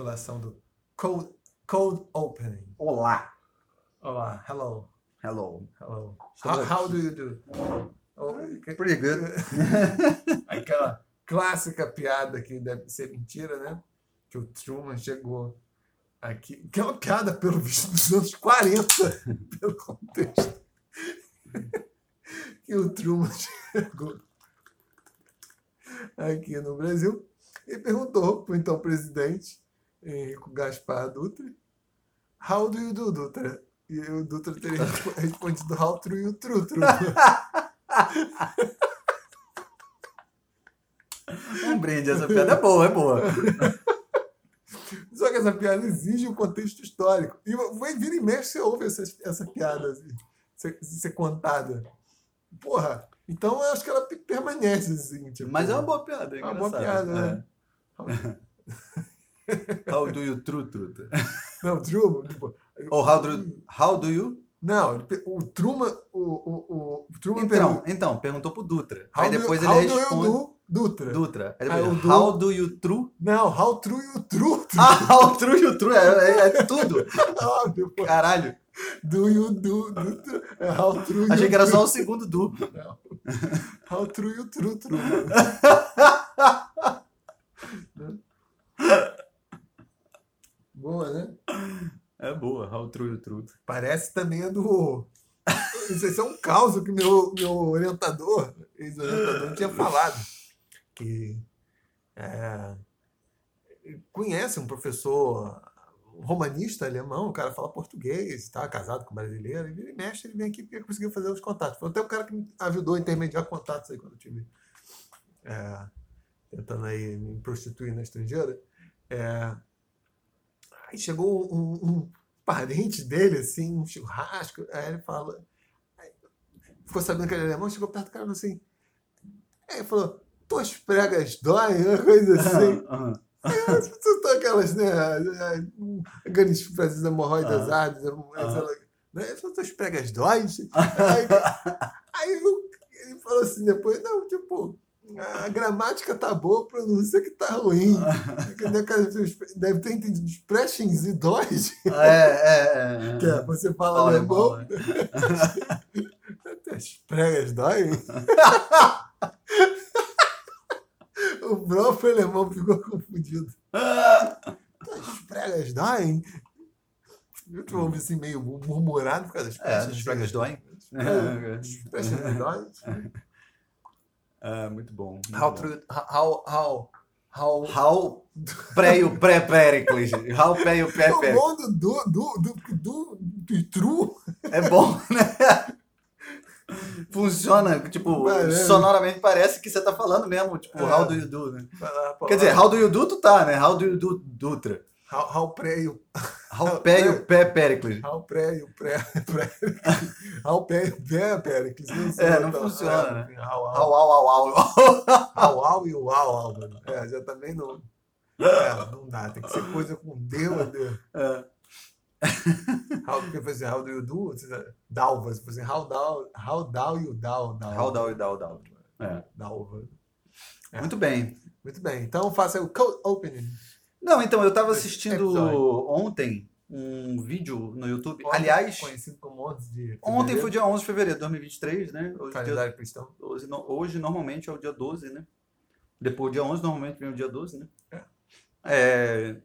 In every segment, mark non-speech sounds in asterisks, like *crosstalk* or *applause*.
articulação do cold, cold opening. Olá. Olá, hello, Hello. hello. How, how do you do? Oh, Pretty good. *laughs* Aquela clássica piada que deve ser mentira, né? Que o Truman chegou aqui. Que é uma piada, pelo visto, dos anos 40, *laughs* pelo contexto. *laughs* Que o Truman chegou aqui no Brasil e perguntou para o então presidente, Henrico Gaspar Dutra, How do you do, Dutra? E o Dutra teria respo- respondido How do you tru, tru. *laughs* Um brinde, essa piada é boa, é boa. *laughs* Só que essa piada exige um contexto histórico. E vai vira e mexe, você ouve essa, essa piada assim, ser, ser contada. Porra, então eu acho que ela pe- permanece assim. Tipo, Mas é uma boa piada, é É uma boa piada, É. *laughs* How do you true truth? *laughs* Não, Truman, tipo, Ou how do you... How do you... não, o Truman, o, o, o Truman Então, pergunta, então, perguntou pro Dutra. how Aí do- depois how ele do you responde... do, Dutra. Dutra. Aí depois, o Du- how do you true... Não, how true you true. *laughs* Ah, how true you true, é, é- é tudo. *laughs* Pô. Caralho. Do you do, do tru- é how true you Achei que era true. só o segundo do. Não. How true you true, true. Boa, né? É boa, how true true. Parece também a do. *laughs* Isso é um caos que meu, meu orientador, ex-orientador, tinha falado. Que é, conhece um professor romanista alemão, o cara fala português, está casado com brasileiro, e vira e mexe, ele vem aqui porque conseguiu fazer os contatos. Foi até o cara que me ajudou a intermediar contatos aí quando eu tive é, tentando aí me prostituir na estrangeira. É, aí chegou um, um parente dele, assim, um churrasco, aí ele fala. aí ficou sabendo que ele era alemão, chegou perto do cara falou assim. Aí ele falou, tuas pregas doem, uma coisa assim. Aham. São aquelas, né? Aqueles frases hemorroidas Ah. árduas, né? São tuas pregas doem. *laughs* Aí, aí ele falou assim depois, não, tipo, a gramática tá boa, a pronúncia que tá ruim. *laughs* Deve ter entendido expressions e dóis, É, é, é. que é, você fala alemão, alemão, é. as pregas doem. *laughs* o próprio alemão ficou confundido. As pregas doem? Eu te ouvi assim meio murmurado por causa das É, pregas. as pregas *laughs* É, muito bom. muito How, bom. true, how, how, how, How pré e o pré-péricles. How pré e o *laughs* O pré-péricles. bom do, do, do, do, do, true É bom, *laughs* né? Funciona, tipo, Parece. sonoramente parece que você tá falando mesmo, tipo, É. how do you do, né? Quer dizer, how do you do tu tá, né? How do you do Dutra? How, how pré e o How pé o pé-péricles. how pré e o pré, pré how pé e o pé Péricles. sei, É, não então, funciona, é, né? How, how, how, how. how, how e o how, how, mano. É, já também não. É, não dá, tem que ser coisa com D ou D. É. How, porque fazer how do you do? Dalva, você fazer how down, how down you down. How, down, down, down. É. Dalva. É. Muito bem. Muito bem, então faça o code opening. Não, então, eu tava assistindo Episódio. ontem um vídeo no YouTube. Ontem, Aliás, Conhecido como 11 de ontem fevereiro, foi dia 11 de fevereiro de 2023, né? Hoje, dia calendário cristão. 12, no- hoje normalmente é o dia 12, né? Depois do dia 11, normalmente vem o dia 12, né? É,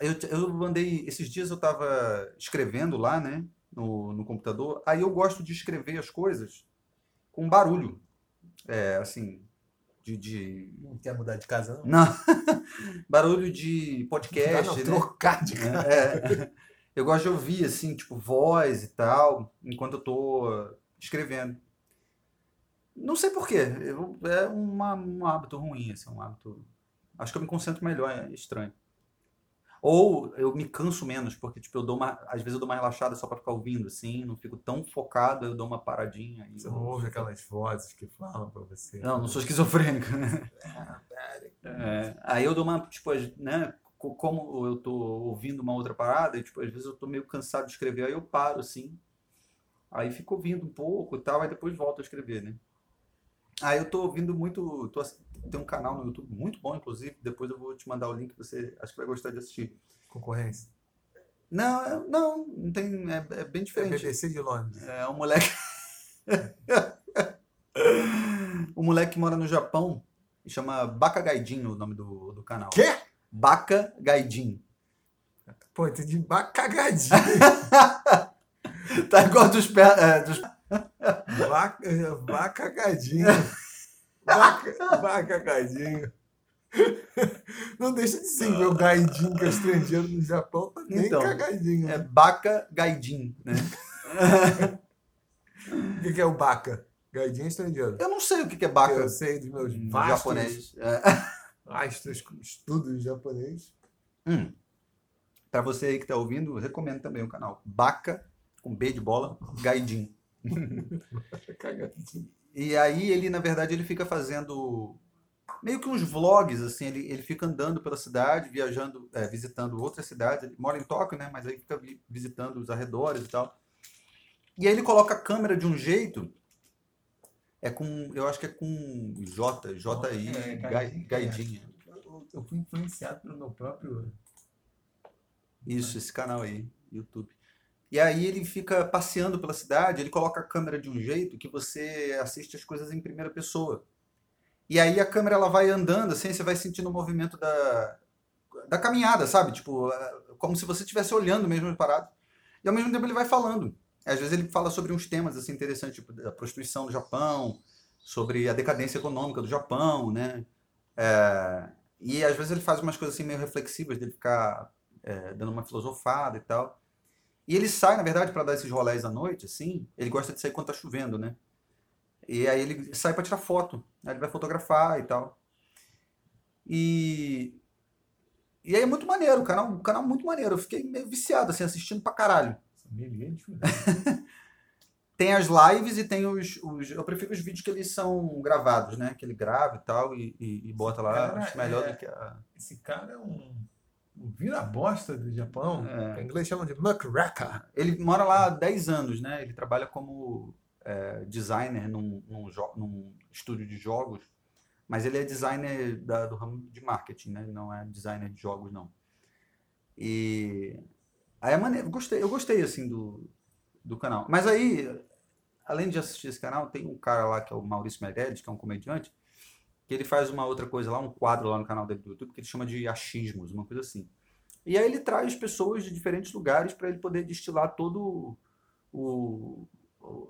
eu, t- eu andei, esses dias eu tava escrevendo lá, né? No, no computador. Aí eu gosto de escrever as coisas com barulho. É, assim, de... de... Não quer mudar de casa, não? Não, *laughs* barulho de podcast, não, né? trocar de casa. É, eu gosto de ouvir, assim, tipo, voz e tal, enquanto eu tô escrevendo. Não sei porquê, é uma, um hábito ruim, assim, um hábito... Acho que eu me concentro melhor, é estranho. Ou eu me canso menos, porque, tipo, eu dou uma... Às vezes eu dou uma relaxada só pra ficar ouvindo, assim, não fico tão focado, eu dou uma paradinha. e Você eu- não ouve aquelas vozes que falam pra você. Não, não sou esquizofrênico, né? Pera. É, aí eu dou uma, tipo, né? co- Como eu tô ouvindo uma outra parada, e, tipo, às vezes eu tô meio cansado de escrever, aí eu paro, assim. Aí fico ouvindo um pouco e tal, aí depois volto a escrever, né? Aí eu tô ouvindo muito. Tô, tem um canal no YouTube muito bom, inclusive. Depois eu vou te mandar o link, você acho que vai gostar de assistir. Concorrência. Não, é- não, não tem. É, é bem É diferente. BBC de Londres. É um moleque. *laughs* um moleque que mora no Japão. Chama Baka Gaidin o nome do, do canal. Quê? Baka Gaidin. Pô, entendi bacagadinho. *laughs* Tá igual dos, pé, é, dos Vaca, *laughs* vacagadinho. Vaca, vacagadinho. *laughs* Não deixa de ser meu gaidinho que é estrangeiro no Japão também Então, cagadinho. é? Baka Gaidin, né? *laughs* O que que é o baca? Gaidinho é estrangeiro. Eu não sei o que que é Baka Eu sei dos meus em vastos, japonês. É. vastos estudos japonês. Hum. Pra você aí que tá ouvindo, recomendo também o canal Baka, com B de bola, Gaidin. *laughs* Cagadinho. E aí ele, na verdade, ele fica fazendo meio que uns vlogs, assim, ele, ele fica andando pela cidade, viajando, é, visitando outras cidades. Ele mora em Tóquio, né? Mas aí fica vi- visitando os arredores e tal. E aí ele coloca a câmera de um jeito. É com, eu acho que é com J, J-I, É, Gai- Gaidin, Gaidin. Eu, eu fui influenciado pelo meu próprio. Isso, esse canal aí, YouTube. E aí ele fica passeando pela cidade, ele coloca a câmera de um jeito que você assiste as coisas em primeira pessoa. E aí a câmera ela vai andando, assim, você vai sentindo o movimento da, da caminhada, sabe? Tipo, como se você estivesse olhando mesmo as paradas. E ao mesmo tempo ele vai falando. Às vezes ele fala sobre uns temas assim interessantes, tipo da prostituição do Japão, sobre a decadência econômica do Japão, né? É, e às vezes ele faz umas coisas assim meio reflexivas, dele ficar é, dando uma filosofada e tal. E ele sai, na verdade, para dar esses rolés à noite, assim. Ele gosta de sair quando tá chovendo, né? E aí ele sai para tirar foto. Aí ele vai fotografar e tal. E. E aí é muito maneiro, o canal, o canal é muito maneiro. Eu fiquei meio viciado, assim, assistindo pra caralho. De *laughs* Tem as lives e tem os, os. Eu prefiro os vídeos que eles são gravados, né? Que ele grava e tal e, e, e bota lá. Cara, Acho melhor é- do que a. Esse cara é um, um vira-bosta do Japão. É. Em inglês chamam de muckraker. Ele mora lá há 10 anos, né? Ele trabalha como é, designer num, num, num estúdio de jogos, mas ele é designer da- do ramo de marketing, né? Não é designer de jogos, não. E aí é maneiro, gostei, eu gostei assim do, do canal. Mas aí, além de assistir esse canal, tem um cara lá que é o Maurício Meirelles, que é um comediante, que ele faz uma outra coisa lá, um quadro lá no canal dele do YouTube, que ele chama de achismos, uma coisa assim. E aí ele traz pessoas de diferentes lugares para ele poder destilar todo o, o-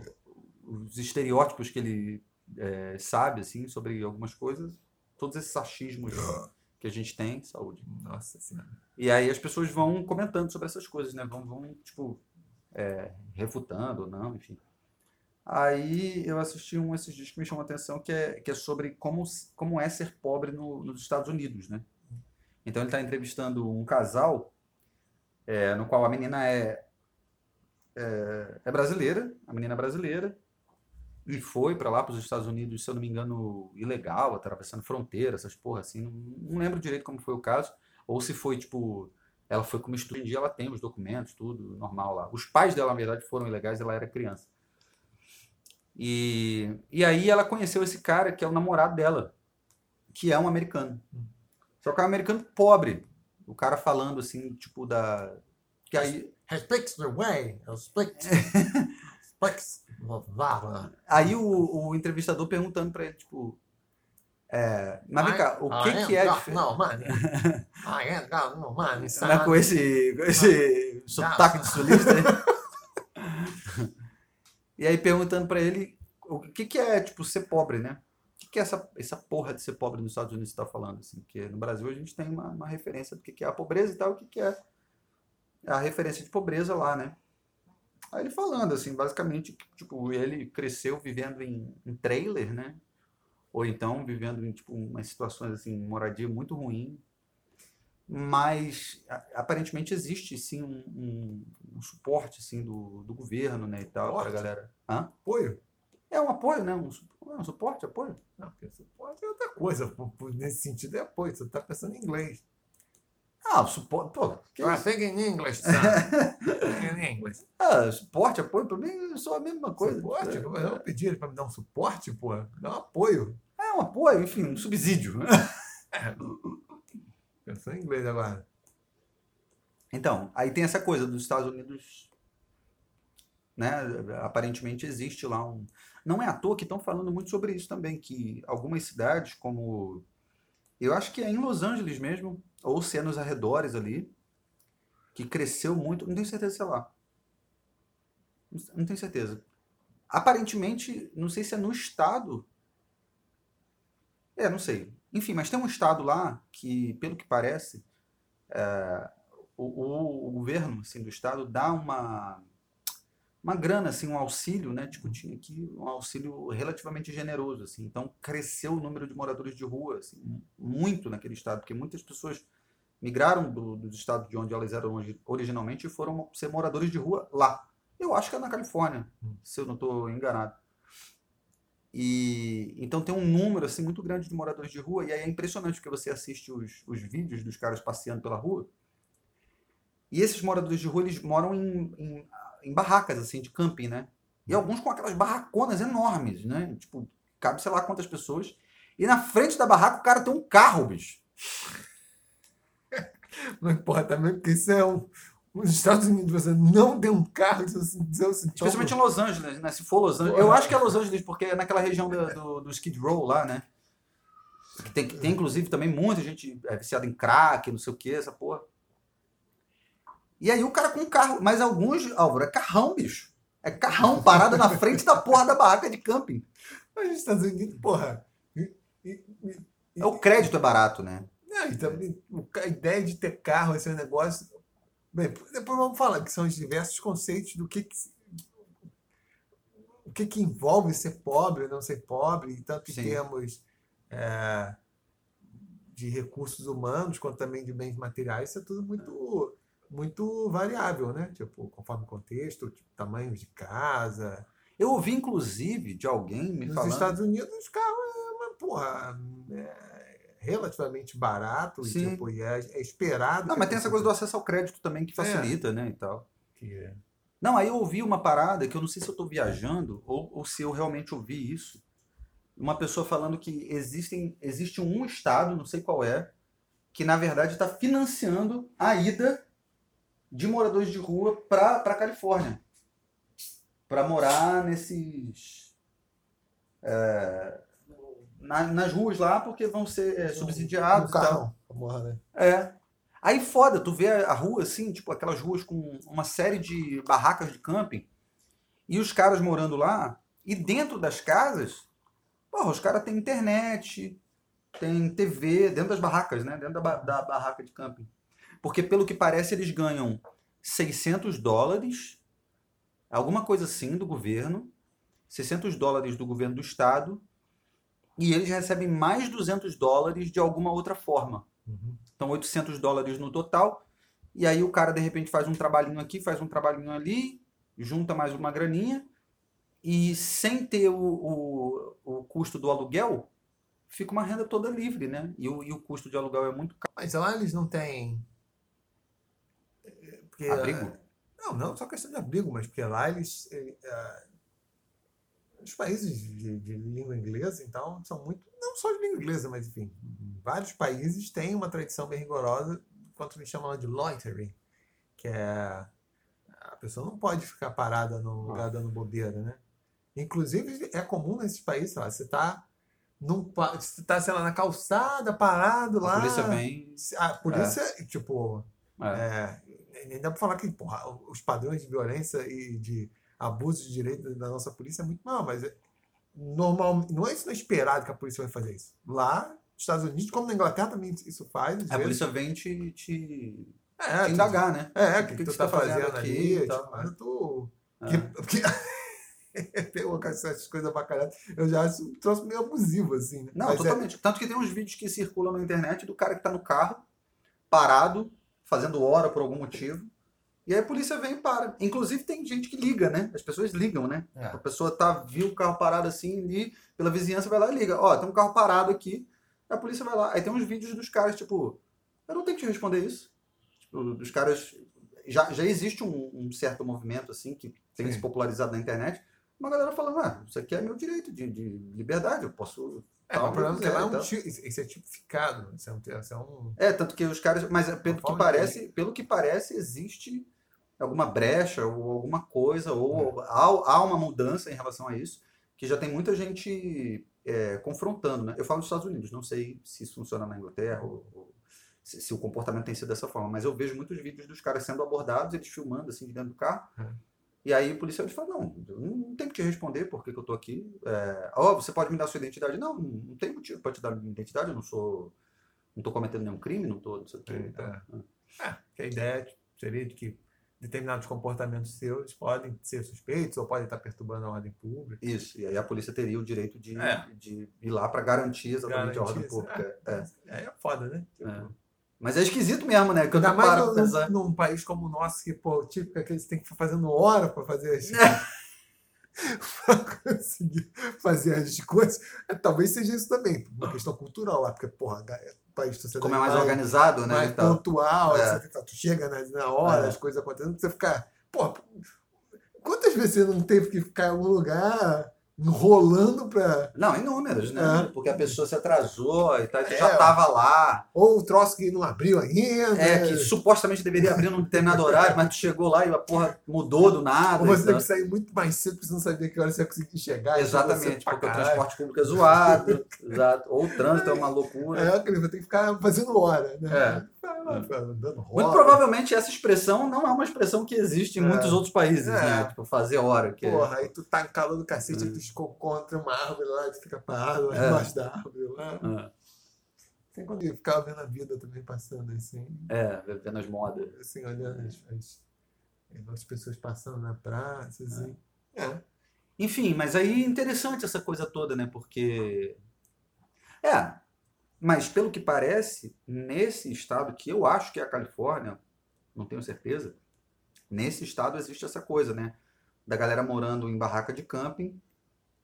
os estereótipos que ele é, sabe assim sobre algumas coisas, todos esses achismos que a gente tem, saúde. Nossa senhora. E aí as pessoas vão comentando sobre essas coisas, né? Vão, vão tipo, é, refutando ou não, enfim. Aí eu assisti um esses dias que me chamou a atenção, que é, que é sobre como, como é ser pobre no- nos Estados Unidos, né? Então ele está entrevistando um casal, é, no qual a menina é, é, é brasileira, a menina é brasileira, e foi para lá, para os Estados Unidos, se eu não me engano, ilegal, atravessando fronteira, essas porra assim. Não, não lembro direito como foi o caso. Ou se foi, tipo, ela foi como estudante, ela tem os documentos, tudo normal lá. Os pais dela, na verdade, foram ilegais, ela era criança. E, e aí ela conheceu esse cara que é o namorado dela, que é um americano. Só que é um americano pobre. O cara falando assim, tipo, da. Que aí, Respect the way. Respect. Respect. *laughs* aí o, o entrevistador perguntando pra ele, tipo. É, mas vem cá, o que, que é diferente? Não, mano. *laughs* I money, Não é com esse, com esse sotaque de sulista aí? *laughs* E aí perguntando pra ele o que, que é, tipo, ser pobre, né? O que, que é essa, essa porra de ser pobre nos Estados Unidos que você tá falando, assim? Porque no Brasil a gente tem uma, uma referência do que, que é a pobreza e tal, o que, que é a referência de pobreza lá, né? Aí ele falando, assim, basicamente, que, tipo, ele cresceu vivendo em, em trailer, né? Ou então vivendo em, tipo, umas situações, assim, moradia muito ruim, mas aparentemente existe sim um, um- um suporte assim do, do governo né e tal para galera Hã? Apoio? é um apoio né um, é um suporte apoio Não, porque suporte é outra coisa. Nesse sentido é apoio. Você está pensando em inglês. ah o suporte pô que I isso? think in English, son. in English. ah, suporte apoio para mim é só a mesma coisa Suporte? Eu pedi ele para me dar um suporte, pô. Dá um apoio. é um apoio, enfim, um subsídio. *laughs* Pensou em inglês agora. Então, aí tem essa coisa dos Estados Unidos, né? Aparentemente existe lá um. Não é à toa que estão falando muito sobre isso também, que algumas cidades, como. Eu acho que é em Los Angeles mesmo, ou se é nos arredores ali, que cresceu muito. Não tenho certeza se é lá. Não tenho certeza. Aparentemente, não sei se é no estado. É, não sei. Enfim, mas tem um estado lá que, pelo que parece, é, o, o, governo assim, do estado dá uma, uma grana, assim, um auxílio, né? Discutindo aqui, um auxílio relativamente generoso. Assim. Então, cresceu o número de moradores de rua assim, muito naquele estado, porque muitas pessoas migraram do, do estado de onde elas eram originalmente e foram ser moradores de rua lá. Eu acho que é na Califórnia, hum. se eu não estou enganado. E então tem um número assim muito grande de moradores de rua e aí é impressionante porque você assiste os, os vídeos dos caras passeando pela rua. E esses moradores de rua eles moram em, em, em barracas assim de camping, né? E hum. alguns com aquelas barraconas enormes, né? Tipo, cabe sei lá quantas pessoas. E na frente da barraca o cara tem um carro, bicho. *laughs* Não importa mesmo, porque isso é um, os Estados Unidos, você não tem um carro, especialmente em Los Angeles, né? Se for Los Angeles, eu acho que é Los Angeles porque é naquela região do, do, do Skid Row lá, né? Tem, tem inclusive também muita gente é, viciada em crack, não sei o que, essa porra. E aí o cara com um carro, mas alguns, Álvaro, é carrão, bicho. É carrão parado na frente da porra da barraca de camping. Mas nos Estados Unidos, porra. É o crédito é barato, né? Não, então, a ideia de ter carro, esse negócio, Bem, depois vamos falar que são os diversos conceitos do que, que o que, que envolve ser pobre ou não ser pobre, tanto em Sim. termos é, de recursos humanos quanto também de bens materiais, isso é tudo muito, muito variável, né? Tipo, conforme o contexto, tipo, tamanhos de casa. Eu ouvi, inclusive, de alguém me Nos falando... Nos Estados Unidos, os carros, é uma porra... É, relativamente barato e, tipo, é, é, esperado. Não, mas tem essa coisa do acesso ao crédito também que facilita, é. né? E tal. Que é. Não, aí eu ouvi uma parada que eu não sei se eu estou viajando ou, ou se eu realmente ouvi isso. Uma pessoa falando que existem, existe um estado, não sei qual é, que na verdade está financiando a ida de moradores de rua para a Califórnia. Para morar nesses. É, na, nas ruas lá porque vão ser é, subsidiados. Um carro, tal. Né? É. Aí foda, tu vê a rua assim, tipo aquelas ruas com uma série de barracas de camping e os caras morando lá e dentro das casas, porra, os caras têm internet, tem TV dentro das barracas, né? Dentro da, da barraca de camping. Porque pelo que parece eles ganham 600 dólares, alguma coisa assim do governo, 600 dólares do governo do estado e eles recebem mais 200 dólares de alguma outra forma. Uhum. Então, 800 dólares no total. E aí o cara, de repente, faz um trabalhinho aqui, faz um trabalhinho ali, junta mais uma graninha. E sem ter o, o, o custo do aluguel, fica uma renda toda livre, né? E o, e o custo de aluguel é muito caro. Mas lá eles não têm... Porque, abrigo? Não, não só questão de abrigo, mas porque lá eles... Uh, os países de, de, língua inglesa, então, são muito. Não só de língua inglesa, mas enfim, vários países têm uma tradição bem rigorosa quanto eles chamam de loitering, que é. A pessoa não pode ficar parada no lugar dando bobeira, né? Inclusive, é comum nesses países, lá, você está num, você tá, sei lá, na calçada, parado lá. A polícia vem. A polícia, é. tipo. É. É, nem dá pra falar que porra, os padrões de violência e de abuso de direito da nossa polícia é muito mal, mas é normal, não é isso não é esperado que a polícia vai fazer isso. Lá, nos Estados Unidos, como na Inglaterra também isso faz. A vezes. polícia vem te, te, é, te indagar, né? É, o que, que, que, tu, tá, tá fazendo, fazendo aqui? Tipo, tal, mas eu tô. *laughs* Porque, tem essas coisas bacalhadas, eu já acho um troço meio abusivo, assim. Né? Não, mas é totalmente. É... Tanto que tem uns vídeos que circulam na internet do cara que tá no carro, parado, fazendo hora por algum motivo, e aí a polícia vem e para. Inclusive tem gente que liga, né? As pessoas ligam, né? É. A pessoa tá, viu o carro parado assim ali, pela vizinhança vai lá e liga. Ó, tem um carro parado aqui, a polícia vai lá. Aí tem uns vídeos dos caras, tipo, eu não tenho que te responder isso. Tipo, dos caras. Já, já existe um, um certo movimento, assim, que tem Sim. se popularizado na internet. Uma galera falando, ah, isso aqui é meu direito de, de liberdade, eu posso É, o problema é que é, lá é um tal. ti- isso é tipificado. Isso é um, isso é um É, tanto que os caras. Mas pelo que parece, pelo que parece, existe alguma brecha ou alguma coisa, ou há, há uma mudança em relação a isso, que já tem muita gente é, confrontando, né? Eu falo dos Estados Unidos, não sei se isso funciona na Inglaterra ou, ou se, se o comportamento tem sido dessa forma, mas eu vejo muitos vídeos dos caras sendo abordados, eles filmando assim de dentro do carro. É. E aí o policial fala, não, eu não tenho que te responder por que que eu tô aqui. É, ó, você pode me dar sua identidade? Não, não tem motivo para te dar minha identidade, eu não sou. Não tô cometendo nenhum crime, não tô, não sei o quê. É, então, é. É, que a ideia seria de que determinados comportamentos seus podem ser suspeitos ou podem estar perturbando a ordem pública. Isso, e aí a polícia teria o direito de, É. de ir lá para garantir exatamente a ordem Garantir, pública. É. Aí é foda, né? Tipo, É. Mas é esquisito mesmo, né? Que eu Ainda não mais num, num país como o nosso, que, pô, típico é que eles têm que ficar fazendo hora para fazer as, *laughs* pra *laughs* conseguir fazer as coisas. É, talvez seja isso também, uma questão cultural lá, porque, porra, o país sociedade Como é mais organizado, né? mais pontual, É. etc. Tu chega na, na hora, É. as coisas acontecendo, você fica. Pô, quantas vezes você não teve que ficar em algum lugar enrolando pra. Não, inúmeros, né? É. Porque a pessoa se atrasou e tal, e tu É. já tava lá. Ou o troço que não abriu ainda. É, que supostamente deveria abrir num determinado horário, mas tu chegou lá e a porra mudou do nada. Ou você tem que sair muito mais cedo porque você não sabia que hora você ia conseguir chegar. então Exatamente, porque o transporte público é zoado, exato. ou o trânsito é uma loucura. É, aquele vai ter que ficar fazendo hora, né? É. Ficar dando Muito provavelmente essa expressão não é uma expressão que existe em É. muitos outros países, É. né? Tipo, fazer hora. Que é- Porra, aí tu tá em calor do cacete, É. aí tu encontra uma árvore lá, tu fica parado lá É. embaixo da árvore lá. Ah, Tem quando ficava vendo a vida também passando assim. É, vendo as modas. assim, olhando as, as, as pessoas passando na praça, assim. É. Enfim, mas aí é interessante essa coisa toda, né? Porque. É, mas pelo que parece, nesse estado, que eu acho que é a Califórnia, não tenho certeza, nesse estado existe essa coisa, né? Da galera morando em barraca de camping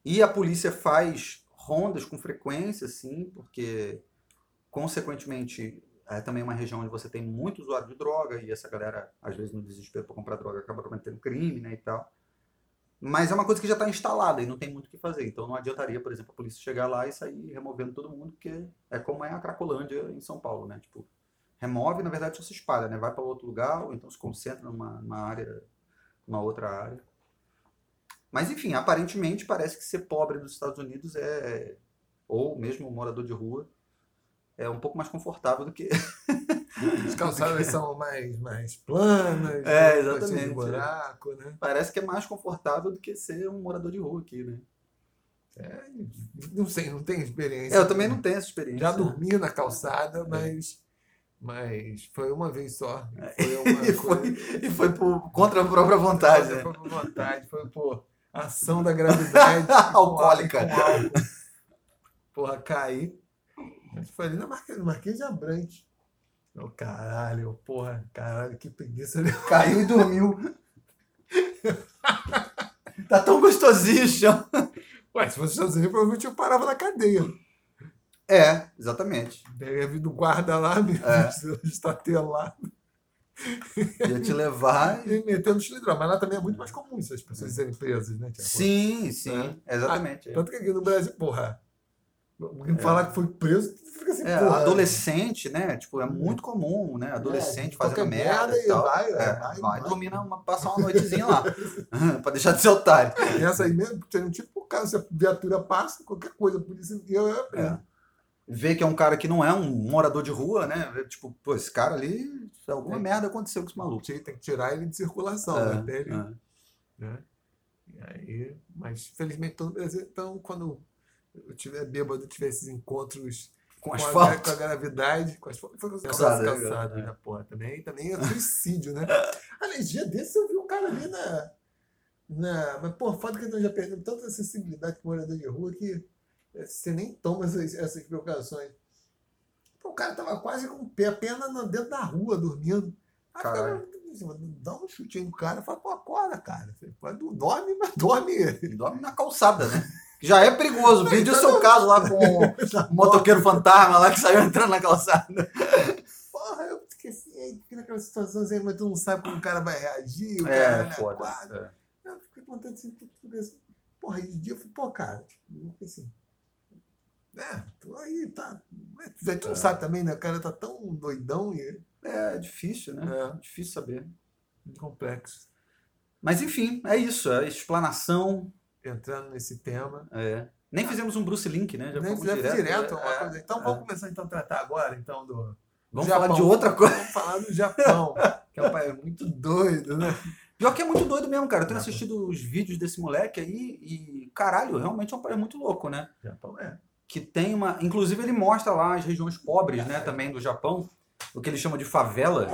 e a polícia faz rondas com frequência, assim, porque, consequentemente, é também uma região onde você tem muito usuário de droga e essa galera, às vezes, no desespero para comprar droga, acaba cometendo crime, né, e tal. Mas é uma coisa que já está instalada e não tem muito o que fazer. Então não adiantaria, por exemplo, a polícia chegar lá e sair removendo todo mundo, porque é como é a Cracolândia em São Paulo, né? Tipo, remove, na verdade, só se espalha, né? Vai para outro lugar ou então se concentra numa, numa área, numa outra área. Mas enfim, aparentemente parece que ser pobre nos Estados Unidos é ou mesmo morador de rua é um pouco mais confortável do que *laughs* As calçadas *laughs* são mais, mais planas, É, né, exatamente. de buraco, né? parece que é mais confortável do que ser um morador de rua aqui, né? É, não sei, não tenho experiência. É, eu também não tenho essa experiência. Já dormi na calçada, mas, mas foi uma vez só. É. Foi *laughs* uma E foi, coisa- e foi por, contra a própria vontade, né? Foi por vontade, foi por ação da gravidade. *laughs* Alcoólica. Com álcool. Porra, caí. Mas Foi ali na Marquês, Marquês de Abrantes. Ô, caralho, porra, caralho, que preguiça. né? *laughs* Caiu e dormiu. *laughs* tá tão gostosinho o chão. Ué, se fosse Unidos, provavelmente eu parava na cadeia. É, exatamente. Teria vindo guarda lá, me É. estatelado *laughs* Ia te levar. e- e metendo cilindrão. Mas lá também é muito mais comum isso, as pessoas serem presas, né? Tiago? Sim, sim, exatamente. Tanto que aqui no Brasil, porra, alguém falar que foi preso, fica assim, É, porra. adolescente, né? Tipo, é muito comum, né? Adolescente É, fazendo qualquer merda e tal. e vai, É, vai, vai, vai. dormir, na, passar uma noitezinha lá. *laughs* pra deixar de ser otário. Essa aí mesmo, tem um tipo caso, se a viatura passa, qualquer coisa, a polícia eu, eu, É. Vê que é um cara que não é um morador de rua, né? Tipo, pô, esse cara ali, alguma É. merda aconteceu com esse maluco. tem que tirar ele de circulação, É, né? Até ele, é. né? E aí, mas felizmente todo Brasil, então quando eu tiver bêbado, tiver esses encontros Com com a, com a gravidade, com asfalto, foi com as Calçada, calçadas, né? calçadas, É. né, porra, também, também é *laughs* suicídio, né? Aliás, dia desse eu vi um cara ali na. na mas, porra, foda que nós já perdemos tanta sensibilidade com morador de rua que você nem toma essas, essas precauções. Pô, o cara tava quase com o pé, a pena na- dentro da rua, dormindo. Aí ficava, dá um chute aí no cara, fala, pô, acorda, cara. Você pode- dorme, mas dorme. Dorme na calçada, né? Já é perigoso. *laughs* Vídeo o tá seu caso lá com o *laughs* motoqueiro fantasma lá que saiu entrando na calçada. Porra, eu esqueci aí, fiquei naquela situação assim, mas tu não sabe como o cara vai reagir, o cara É, vai foda. quadra. Eu fiquei contando assim. Porra, de dia eu falei, pô, cara, tipo, assim, É, tu aí tá. A gente não sabe também, né? O cara tá tão doidão e É difícil, né? É. Difícil saber. complexo. Mas enfim, é isso. É explanação. Entrando nesse tema. é. Nem fizemos um Bruce Link, né? Já Nem fizemos direto, uma É, coisa. Então é. vamos começar então a tratar agora então do. Vamos Japão. falar de outra *laughs* coisa. Vamos falar do Japão. que é um país muito doido, né? Pior que é muito doido mesmo, cara. Eu tenho Japão. assistido os vídeos desse moleque aí e, caralho, realmente é um país muito louco, né? Japão é. Que tem uma. Inclusive, ele mostra lá as regiões pobres, né, também do Japão, o que ele chama de favela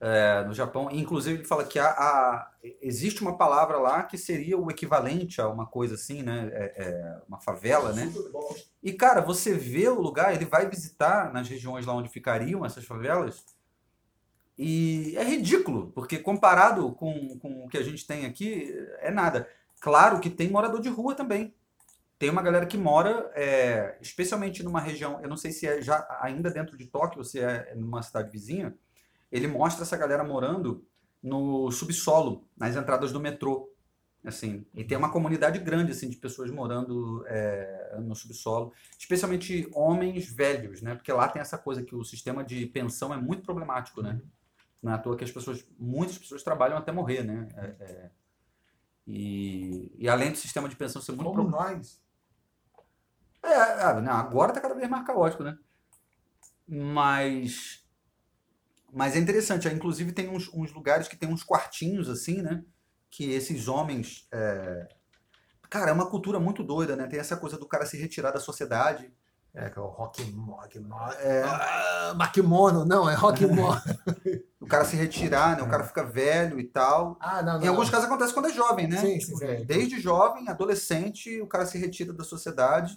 é, no Japão. E, inclusive, ele fala que há, há- existe uma palavra lá que seria o equivalente a uma coisa assim, né? é- é uma favela, né? E, cara, você vê o lugar, ele vai visitar nas regiões lá onde ficariam essas favelas. E é ridículo, porque comparado com, com o que a gente tem aqui, é nada. Claro que tem morador de rua também. Tem uma galera que mora, é, especialmente numa região, eu não sei se é já ainda dentro de Tóquio ou se é numa cidade vizinha, ele mostra essa galera morando no subsolo, nas entradas do metrô. Assim, e tem uma comunidade grande assim de pessoas morando é, no subsolo, especialmente homens velhos, né? Porque lá tem essa coisa que o sistema de pensão é muito problemático, né? Não é à toa que as pessoas, muitas pessoas trabalham até morrer, né? É, é, e, e além do sistema de pensão ser muito Como problemático. nós. É, ah, não, agora tá cada vez mais caótico, né? Mas. Mas é interessante, inclusive tem uns, uns lugares que tem uns quartinhos assim, né? Que esses homens. é, Cara, é uma cultura muito doida, né? Tem essa coisa do cara se retirar da sociedade. É, que é o rock, rock é... ah, Makimono, não, é rock mono. *laughs* O cara se retirar, né? O cara fica velho e tal. ah, não, não. Em alguns não. casos acontece quando é jovem, né? Sim, Tipo, sim, sim. Desde jovem, adolescente, o cara se retira da sociedade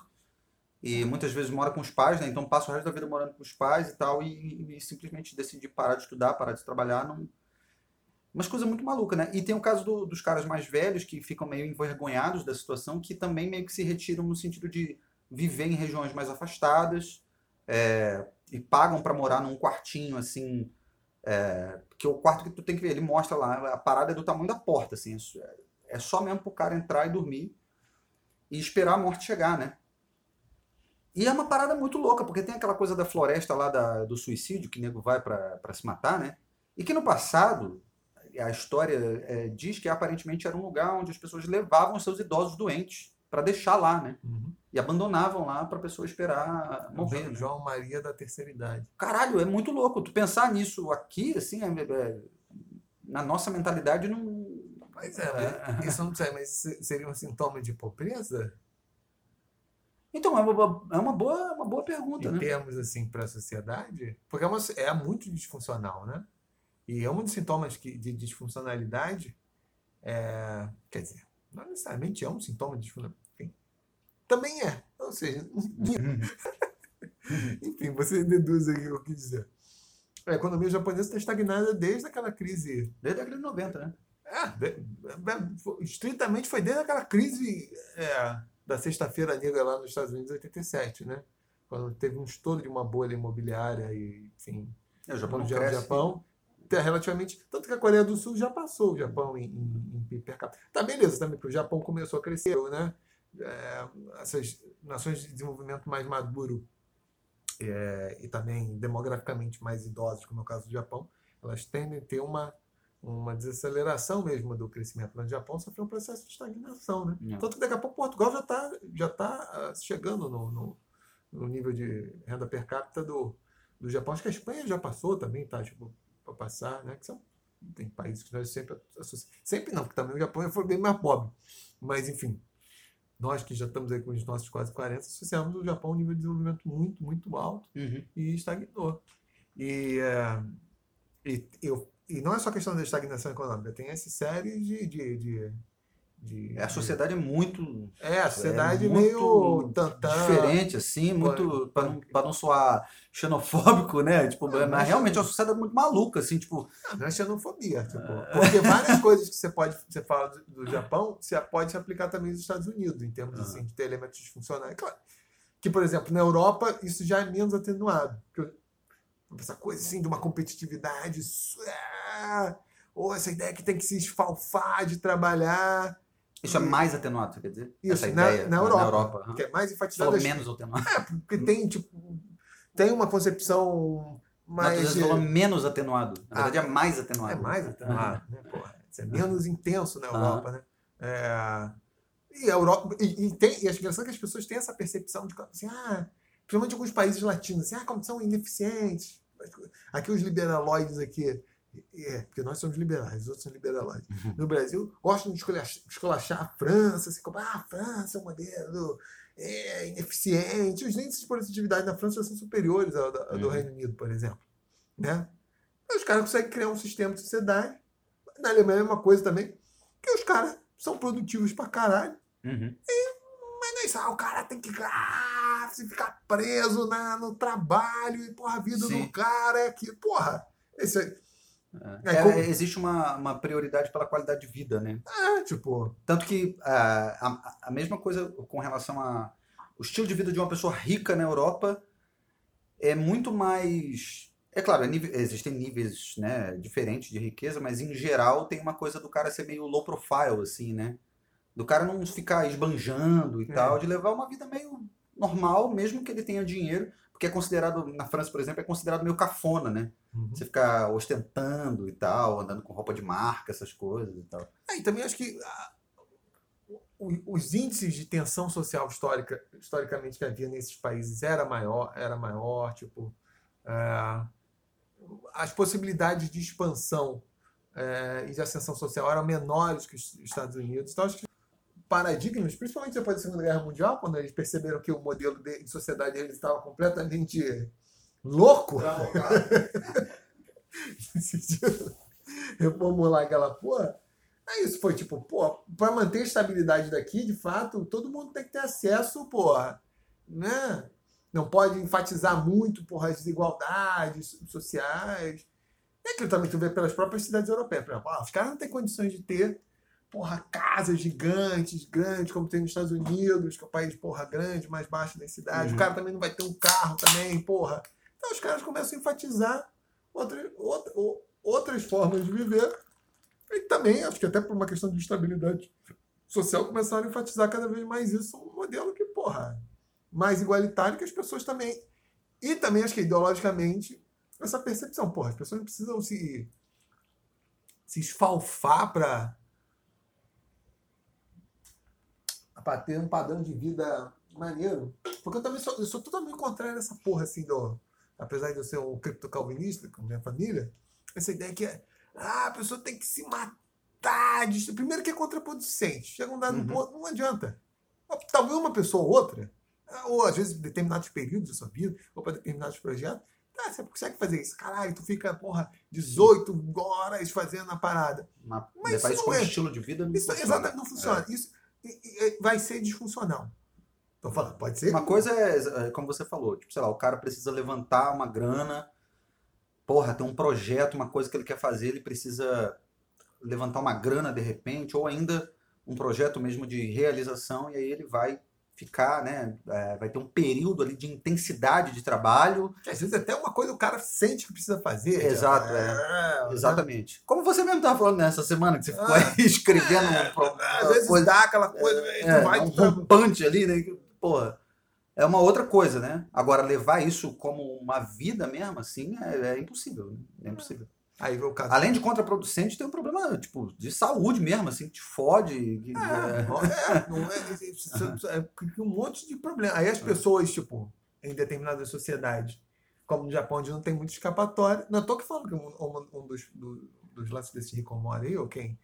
e muitas vezes mora com os pais, né? Então passa o resto da vida morando com os pais e tal e, e simplesmente decide parar de estudar, parar de trabalhar. Não... Umas coisas muito malucas, né? E tem o caso do- dos caras mais velhos que ficam meio envergonhados da situação, que também meio que se retiram no sentido de viver em regiões mais afastadas é, e pagam para morar num quartinho assim é, que o quarto que tu tem que ver, ele mostra lá, a parada é do tamanho da porta, assim, é- é só mesmo pro cara entrar e dormir e esperar a morte chegar, né? E é uma parada muito louca, porque tem aquela coisa da floresta lá da- do suicídio, que o nego vai pra se matar, né? E que no passado, a história é, diz que aparentemente era um lugar onde as pessoas levavam seus idosos doentes pra deixar lá, né? Uhum. E abandonavam lá pra pessoa esperar morrer. João, né? João Maria da terceira idade. Caralho, é muito louco. Tu pensar nisso aqui, assim, é- é- na nossa mentalidade não. Mas é, mas isso não sei, mas se- seria um sintoma de pobreza? Então, é uma, é uma boa, uma boa pergunta, em né? termos assim para a sociedade, porque é, uma, é muito disfuncional, né? E é um dos sintomas que, de disfuncionalidade, é, quer dizer, não necessariamente é um sintoma de disfuncionalidade, enfim, também é, ou seja, *laughs* enfim, você deduz aí o que dizer. A economia japonesa está estagnada desde aquela crise, Desde a década de 90, né? é, de- de- foi- estritamente foi desde aquela crise é, da sexta-feira negra lá nos Estados Unidos em 87, né? Quando teve um estouro de uma bolha imobiliária e, enfim, É, o Japão no cresce. Japão relativamente. Tanto que a Coreia do Sul já passou o Japão em, em, per capita. Tá beleza também, porque o Japão começou a crescer, né? É, essas nações de desenvolvimento mais maduro é, e também demograficamente mais idosas, como é o caso do Japão, elas tendem a ter uma, uma desaceleração mesmo do crescimento. No Japão sofreu um processo de estagnação, né? Não. Tanto que daqui a pouco Portugal já está já tá, ah, chegando no, no, no nível de renda per capita do, do Japão. Acho que a Espanha já passou também, tá? Tipo, para passar, né? Que são, tem países que nós sempre associamos. Sempre não, porque também o Japão foi bem mais pobre. Mas, enfim, nós que já estamos aí com os nossos quase 40, associamos o Japão a um nível de desenvolvimento muito, muito alto Uhum. e estagnou. E, é, e, eu, e não é só questão da estagnação econômica, tem essa série de. de, de, de- É, a sociedade é muito É, a sociedade é meio tantã. diferente, assim, muito. Pra não, pra não soar xenofóbico, né? Tipo, Não, mas mas- realmente é uma sociedade muito maluca, assim, tipo. Não, não é xenofobia. Tipo, porque várias *laughs* coisas que você pode você fala do, do Japão, você pode se aplicar também nos Estados Unidos, em termos assim, de ter elementos disfuncionais. Claro. Que, por exemplo, na Europa, isso já é menos atenuado. Porque essa coisa assim de uma competitividade. isso, ah, Ou essa ideia que tem que se esfalfar de trabalhar. Isso é mais atenuado, quer dizer? Isso, Essa na, ideia, na ah, Europa. aham. Que é mais enfatizado. falou as- menos atenuado. É, porque tem, tipo, tem uma concepção mais. Você falou menos atenuado. Na Ah, verdade, é mais atenuado. É mais atenuado, né? Porra, isso é menos intenso na Europa, né? É, e a Europa. E, e tem, e acho engraçado que as pessoas têm essa percepção de assim, ah, principalmente alguns países latinos, assim, ah, como são ineficientes. Aqui os liberaloides aqui. É, porque nós somos liberais, os outros são liberaloides. Uhum. No Brasil, gostam de esculach- esculachar a França, assim, como, ah, a França é um modelo é, ineficiente. Os índices de produtividade na França são superiores ao, ao do Uhum. Reino Unido, por exemplo. Né? Os caras conseguem criar um sistema de sociedade. Na Alemanha é uma coisa também, que os caras são produtivos pra caralho. Uhum. Mas não é isso, ah, o cara tem que ah, se ficar preso na, no trabalho e, porra, a vida Sim. do cara é aqui. Porra, esse é, É, É, como- existe uma, uma prioridade pela qualidade de vida, né? é, tipo, Tanto que ah, a, a mesma coisa com relação a o estilo de vida de uma pessoa rica na Europa é muito mais é claro, é nível- existem níveis né, diferentes de riqueza, mas em geral tem uma coisa do cara ser meio low profile, assim, né? Do cara não ficar esbanjando e É. tal, de levar uma vida meio normal, mesmo que ele tenha dinheiro, porque é considerado, na França, por exemplo, é considerado meio cafona, né? Você ficar ostentando e tal, andando com roupa de marca, essas coisas e tal. É, e também acho que ah, o- os índices de tensão social histórica, historicamente que havia nesses países era maior, era maior, tipo, é, as possibilidades de expansão é, e de ascensão social eram menores que os Estados Unidos. Então, acho que paradigmas, principalmente depois da Segunda Guerra Mundial, quando eles perceberam que o modelo de, de sociedade deles estava completamente louco, reformular *laughs* aquela porra. Aí isso foi tipo, pô, para manter a estabilidade daqui, de fato, todo mundo tem que ter acesso, porra, né? Não pode enfatizar muito, porra, as desigualdades sociais. E aquilo também tu vê pelas próprias cidades europeias. Por exemplo, ah, os caras não têm condições de ter, porra, casas gigantes, grandes, como tem nos Estados Unidos, que é um país, porra, grande, mais baixo das cidades. Uhum. O cara também não vai ter um carro também, porra. Então os caras começam a enfatizar outra, outra, outras formas de viver. E também, acho que até por uma questão de estabilidade social, começaram a enfatizar cada vez mais isso. Um modelo que, porra, mais igualitário que as pessoas também. E também, acho que ideologicamente, essa percepção, porra, as pessoas não precisam se, se esfalfar para para ter um padrão de vida maneiro. Porque eu também sou, eu sou totalmente contrário a essa porra assim do. Apesar de eu ser um criptocalvinista com minha família, essa ideia que é. Ah, a pessoa tem que se matar. de- Primeiro que é contraproducente. Chega um dado Uhum. ponto, não adianta. Talvez uma pessoa ou outra, ou às vezes determinados períodos da sua vida, ou para determinados projetos, tá, você consegue fazer isso. Caralho, tu fica, porra, 18 horas fazendo a parada. Mas, Mas isso isso não é- estilo de vida não Isso funciona. exatamente não funciona. Isso e- e- vai ser disfuncional. Tô falando, pode ser. Uma coisa é, é, como você falou, tipo, sei lá, o cara precisa levantar uma grana, porra, tem um projeto, uma coisa que ele quer fazer, ele precisa levantar uma grana de repente, ou ainda um projeto mesmo de realização, e aí ele vai ficar, né, é, vai ter um período ali de intensidade de trabalho, Que às vezes até uma coisa o cara sente que precisa fazer. Exato, é. exatamente. Como você mesmo estava falando nessa semana, que você ficou Ah. aí *laughs* escrevendo um pro- Às vezes coisa- dá aquela coisa, É, tu vai um tá- rompante ali, né? que, Porra, é uma outra coisa, né? Agora, levar isso como uma vida mesmo, assim, é, é impossível. né? É impossível. Aí o caso. Além de contraproducente, tem um problema, tipo, de saúde mesmo, assim, que te fode. que- É, não é, é, é, um monte de problema. Aí as pessoas, tipo, em determinadas sociedades, como no Japão, onde não tem muito escapatória. Não estou que falando que um, um- um dos, do- dos lances desse Hikomori aí, ou quem,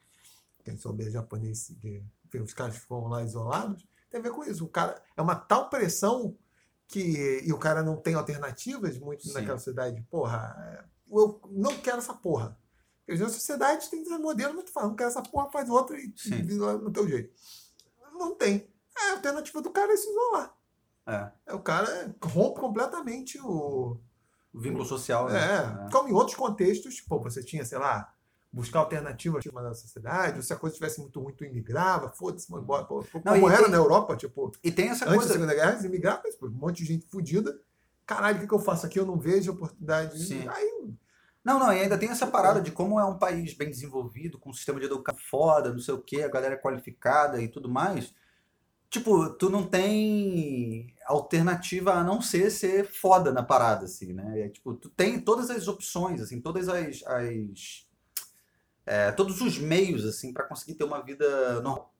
quem souber japonês, de, que os caras ficam lá isolados, tem a ver com isso. O cara é uma tal pressão que. E o cara não tem alternativas muito Sim. naquela sociedade. Porra, é, eu não quero essa porra. Porque na sociedade tem esse modelo, tu fala, não quero essa porra, faz outra e vive no teu jeito. Não tem. A alternativa do cara é se isolar. É, É, O cara rompe completamente o. o vínculo social, né? É, como em outros contextos, pô, você tinha, sei lá, buscar alternativas na sociedade, ou se a coisa estivesse muito ruim, tu imigrava, foda-se, vou embora. Pô, Não, como era tem- na Europa, tipo, E tem essa antes da coisa. Segunda Guerra, eles imigravam, mas, pô, um monte de gente fodida. Caralho, o que, que eu faço aqui? Eu não vejo oportunidade. Sim. Aí Não, não, e ainda tem essa parada de como é um país bem desenvolvido, com um sistema de educação foda, não sei o quê, a galera é qualificada e tudo mais. Tipo, tu não tem alternativa a não ser ser foda na parada, assim, né? É, tipo, tu tem todas as opções, assim, todas as... as é, todos os meios, assim, para conseguir ter uma vida normal.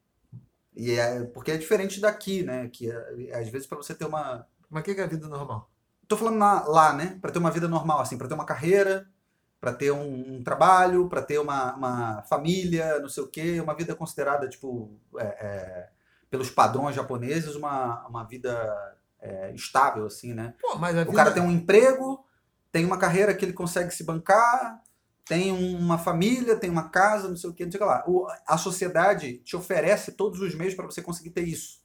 E é, porque é diferente daqui, né? Que é, às vezes para você ter uma... Mas o que é a vida normal? Tô falando na- lá, né? Para ter uma vida normal, assim, para ter uma carreira, para ter um, um trabalho, para ter uma, uma família, não sei o quê, uma vida considerada, tipo, é, é, pelos padrões japoneses, uma, uma vida é, estável, assim, né? Pô, O cara tem um emprego, tem uma carreira que ele consegue se bancar, tem uma família, tem uma casa, não sei o quê, não sei o que lá. O- a sociedade te oferece todos os meios para você conseguir ter isso.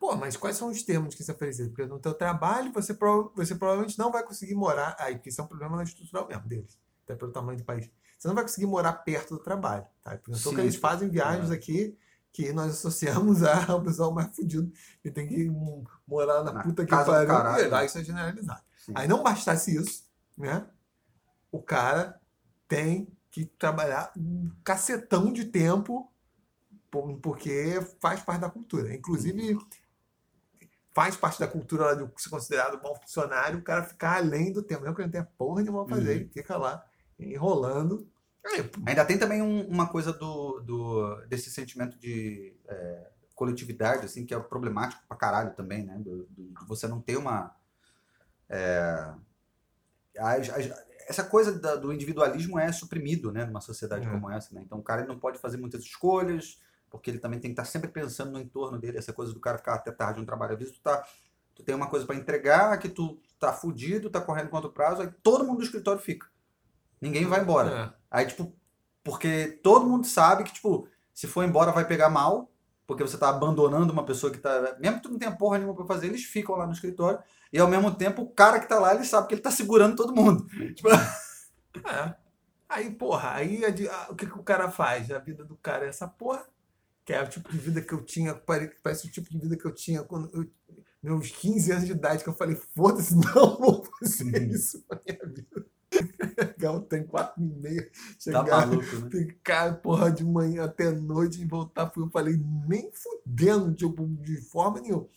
Pô, mas quais são os termos que se oferecem? Porque no teu trabalho você, prova- você provavelmente não vai conseguir morar aí, porque isso é um problema estrutural mesmo deles, até pelo tamanho do país. Você não vai conseguir morar perto do trabalho, tá? Sim. que eles fazem viagens É. aqui que nós associamos *laughs* a- ao pessoal mais fudido que tem que hum, morar na, Na puta que pariu. E lá isso é generalizado. Sim. Aí não bastasse isso, né? O cara tem que trabalhar um cacetão de tempo por- porque faz parte da cultura. Inclusive, faz parte da cultura lá de ser considerado bom funcionário o cara ficar além do tempo. Mesmo que ele não tenha porra nenhuma pra fazer, Uhum. ele fica lá enrolando. Aí, Ainda tem também um- uma coisa do, do- desse sentimento de é, coletividade, assim, que é problemático pra caralho também, né? Do, do- de você não ter uma. é, as- as- essa coisa da- do individualismo é suprimido, né? Numa sociedade É. como essa, né? Então o cara ele não pode fazer muitas escolhas, porque ele também tem que estar sempre pensando no entorno dele, essa coisa do cara ficar até tarde no trabalho. Às vezes tu, tá, tu tem uma coisa pra entregar, que tu tá fudido, tá correndo contra o prazo, aí todo mundo do escritório fica. Ninguém vai embora. é. Aí, tipo, porque todo mundo sabe que, tipo, se for embora vai pegar mal, porque você tá abandonando uma pessoa que tá. Mesmo que tu não tenha porra nenhuma pra fazer, eles ficam lá no escritório. E ao mesmo tempo, o cara que tá lá, ele sabe que ele tá segurando todo mundo. *laughs* Tipo, É. Aí, porra, aí o que, que o cara faz? A vida do cara é essa porra, que é o tipo de vida que eu tinha, pare- parece o tipo de vida que eu tinha quando eu, meus 15 anos de idade, que eu falei, foda-se, *laughs* não vou fazer Uhum. isso na minha vida. *laughs* Pegar um trem 4 e meia, tá chegar, maluco, né? ficar, porra, de manhã até noite e voltar. Eu falei, nem fudendo, tipo, de forma nenhuma.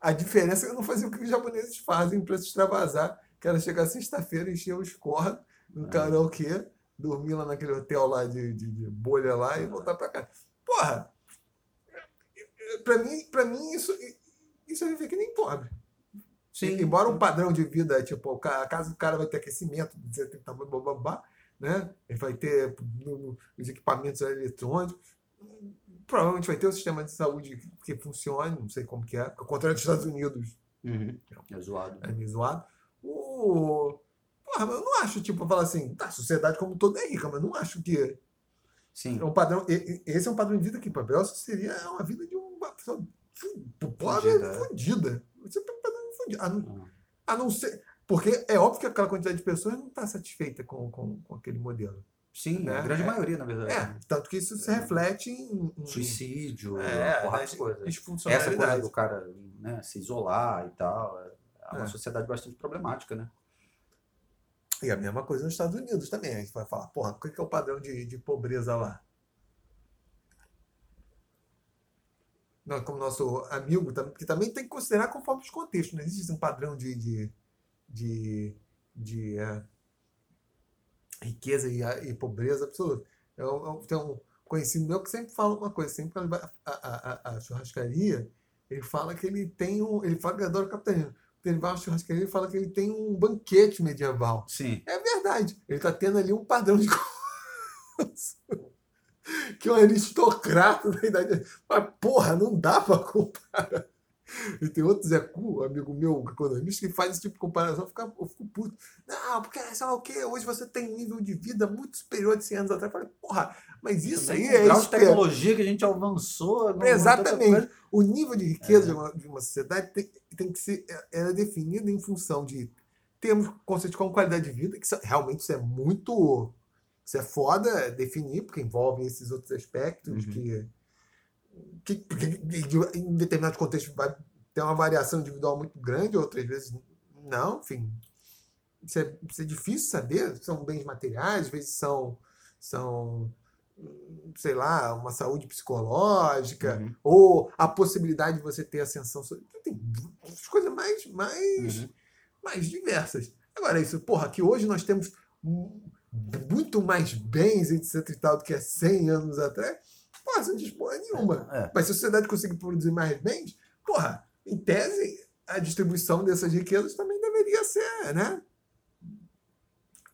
A diferença é que eu não fazia o que os japoneses fazem para se extravasar, que era chegar sexta-feira, encher os corra no É. karaokê, dormir lá naquele hotel lá de, de, de bolha lá e voltar para casa. Porra! Para mim, pra mim isso, isso é viver que nem pobre. Sim. Embora um padrão de vida, tipo, a casa do cara vai ter aquecimento, dizer tem tamanho, babá, né? Ele vai ter no- no- os equipamentos eletrônicos. Provavelmente vai ter um sistema de saúde que, que funcione, não sei como que é. Ao contrário dos Estados Unidos, Uhum. É zoado. é meio zoado. O... Porra, mas eu não acho, tipo, falar assim, tá, a sociedade como toda é rica, mas não acho que Sim. é um padrão. Esse é um padrão de vida que para Belso seria uma vida de uma pessoa pobre Fudida, é. fudida. Você A não, Ah. a não ser. Porque é óbvio que aquela quantidade de pessoas não está satisfeita com, com, com aquele modelo. Sim, Né? a grande É. maioria, na verdade. É, tanto que isso se reflete em, em Suicídio, É, porrada nas de coisa. Essa coisa do cara né, se isolar e tal. É uma É. sociedade bastante problemática, né? E a mesma coisa nos Estados Unidos também. A gente vai falar, porra, o que que é o padrão de, de pobreza lá? Como nosso amigo, que também tem que considerar conforme os contextos. Não existe um padrão de, de, de, de, é, riqueza e, e pobreza absoluta. Eu, eu tenho um conhecido meu que sempre fala uma coisa, sempre que vai à churrascaria, ele fala que ele tem um. Ele fala que adora o capitalismo. Ele vai à churrascaria e fala que ele tem um banquete medieval. Sim. É verdade. Ele está tendo ali um padrão de *laughs* consumo que é um aristocrata da idade. Mas, porra, não dá para comparar. E tem outro Zé Cu, amigo meu, economista, que faz esse tipo de comparação. Eu fico, eu fico puto. Não, porque sei lá o quê, hoje você tem um nível de vida muito superior de 100 anos atrás. Eu falei, porra, mas isso aí Também é o grau de esper- tecnologia que a gente avançou. tanta Exatamente. O nível de riqueza de, uma, de uma sociedade tem, tem que ser é- ela é definida em função de termos conceitos como qualidade de vida, que realmente isso é muito. Isso é foda definir, porque envolve esses outros aspectos Uhum. que, que, que- em determinados contextos vai ter uma variação individual muito grande, outras vezes não, enfim. isso é, isso é difícil saber, são bens materiais, às vezes são, são sei lá, uma saúde psicológica, Uhum. ou a possibilidade de você ter ascensão. Tem as coisas mais, mais, Uhum. mais diversas. Agora, isso, porra, que hoje nós temos muito mais bens, etc e tal, do que há 100 anos atrás, porra, você não porra nenhuma. É. Mas se a sociedade conseguir produzir mais bens, porra, em tese, a distribuição dessas riquezas também deveria ser, né?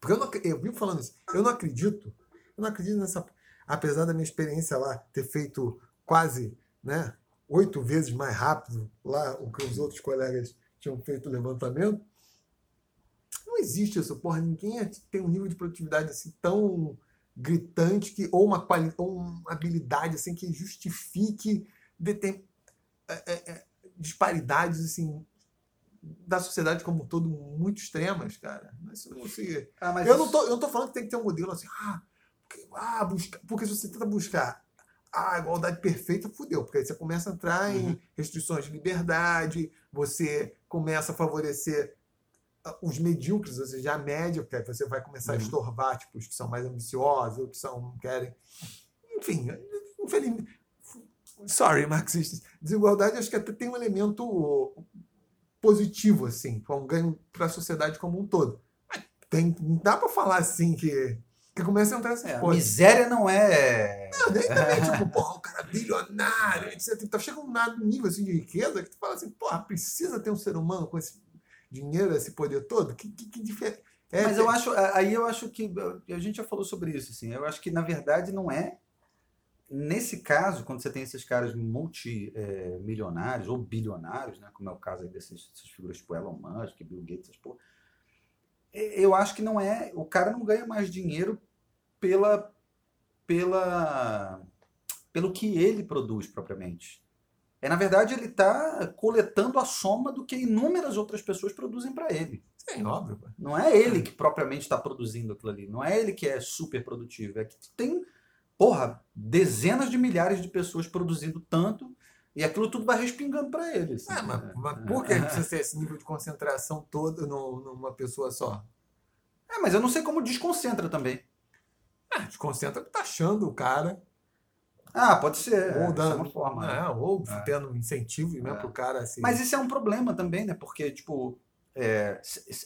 Porque eu, não, eu vivo falando isso, eu não acredito, eu não acredito nessa. Apesar da minha experiência lá ter feito quase né, oito vezes mais rápido lá o que os outros colegas tinham feito o levantamento, não existe isso, porra. Ninguém é- tem um nível de produtividade assim tão gritante que ou uma, quali, ou uma habilidade assim que justifique determin, é, é, é, disparidades assim da sociedade como um todo muito extremas, cara. Isso não se Ah, mas eu não, isso- tô, eu não tô falando que tem que ter um modelo assim, ah, porque, ah, busca, porque se você tenta buscar a igualdade perfeita, fudeu, porque aí você começa a entrar Uhum. em restrições de liberdade, você começa a favorecer os medíocres, ou seja, a média, porque você vai começar a Uhum. estorvar tipo, os que são mais ambiciosos, os que são, querem. Enfim, infelizmente. Sorry, marxistas. Desigualdade acho que até tem um elemento positivo, assim, para um ganho para a sociedade como um todo. Mas tem, não dá para falar assim que, que começa a entrar essas é, a coisas. miséria não é. Não, daí também, tipo, *laughs* porra, o cara bilionário, etc. Então chega um nível assim de riqueza que tu fala assim, porra, precisa ter um ser humano com esse dinheiro, esse poder todo? Que, que, que diferença. É, Mas eu acho, aí eu acho que a gente já falou sobre isso, assim. Eu acho que na verdade não é. Nesse caso, quando você tem esses caras multimilionários ou bilionários, né, como é o caso aí dessas, dessas figuras tipo Elon Musk, Bill Gates, essas porra, e- eu acho que não é. O cara não ganha mais dinheiro pela, pela, pelo que ele produz propriamente. É na verdade ele está coletando a soma do que inúmeras outras pessoas produzem para ele. Sim, óbvio. Não é ele que propriamente está produzindo aquilo ali. Não é ele que é super produtivo. É que tem, porra, dezenas de milhares de pessoas produzindo tanto e aquilo tudo vai respingando para ele. assim. Ah, mas, mas por que precisa ter esse nível de concentração todo no- numa pessoa só? É, mas eu não sei como desconcentra também. Ah, desconcentra taxando o cara, Ah, pode ser. ou é, dando. essa é uma forma. né? é, ou É. tendo incentivo né, É. para o cara assim. Mas isso é um problema também, né? Porque, tipo, é,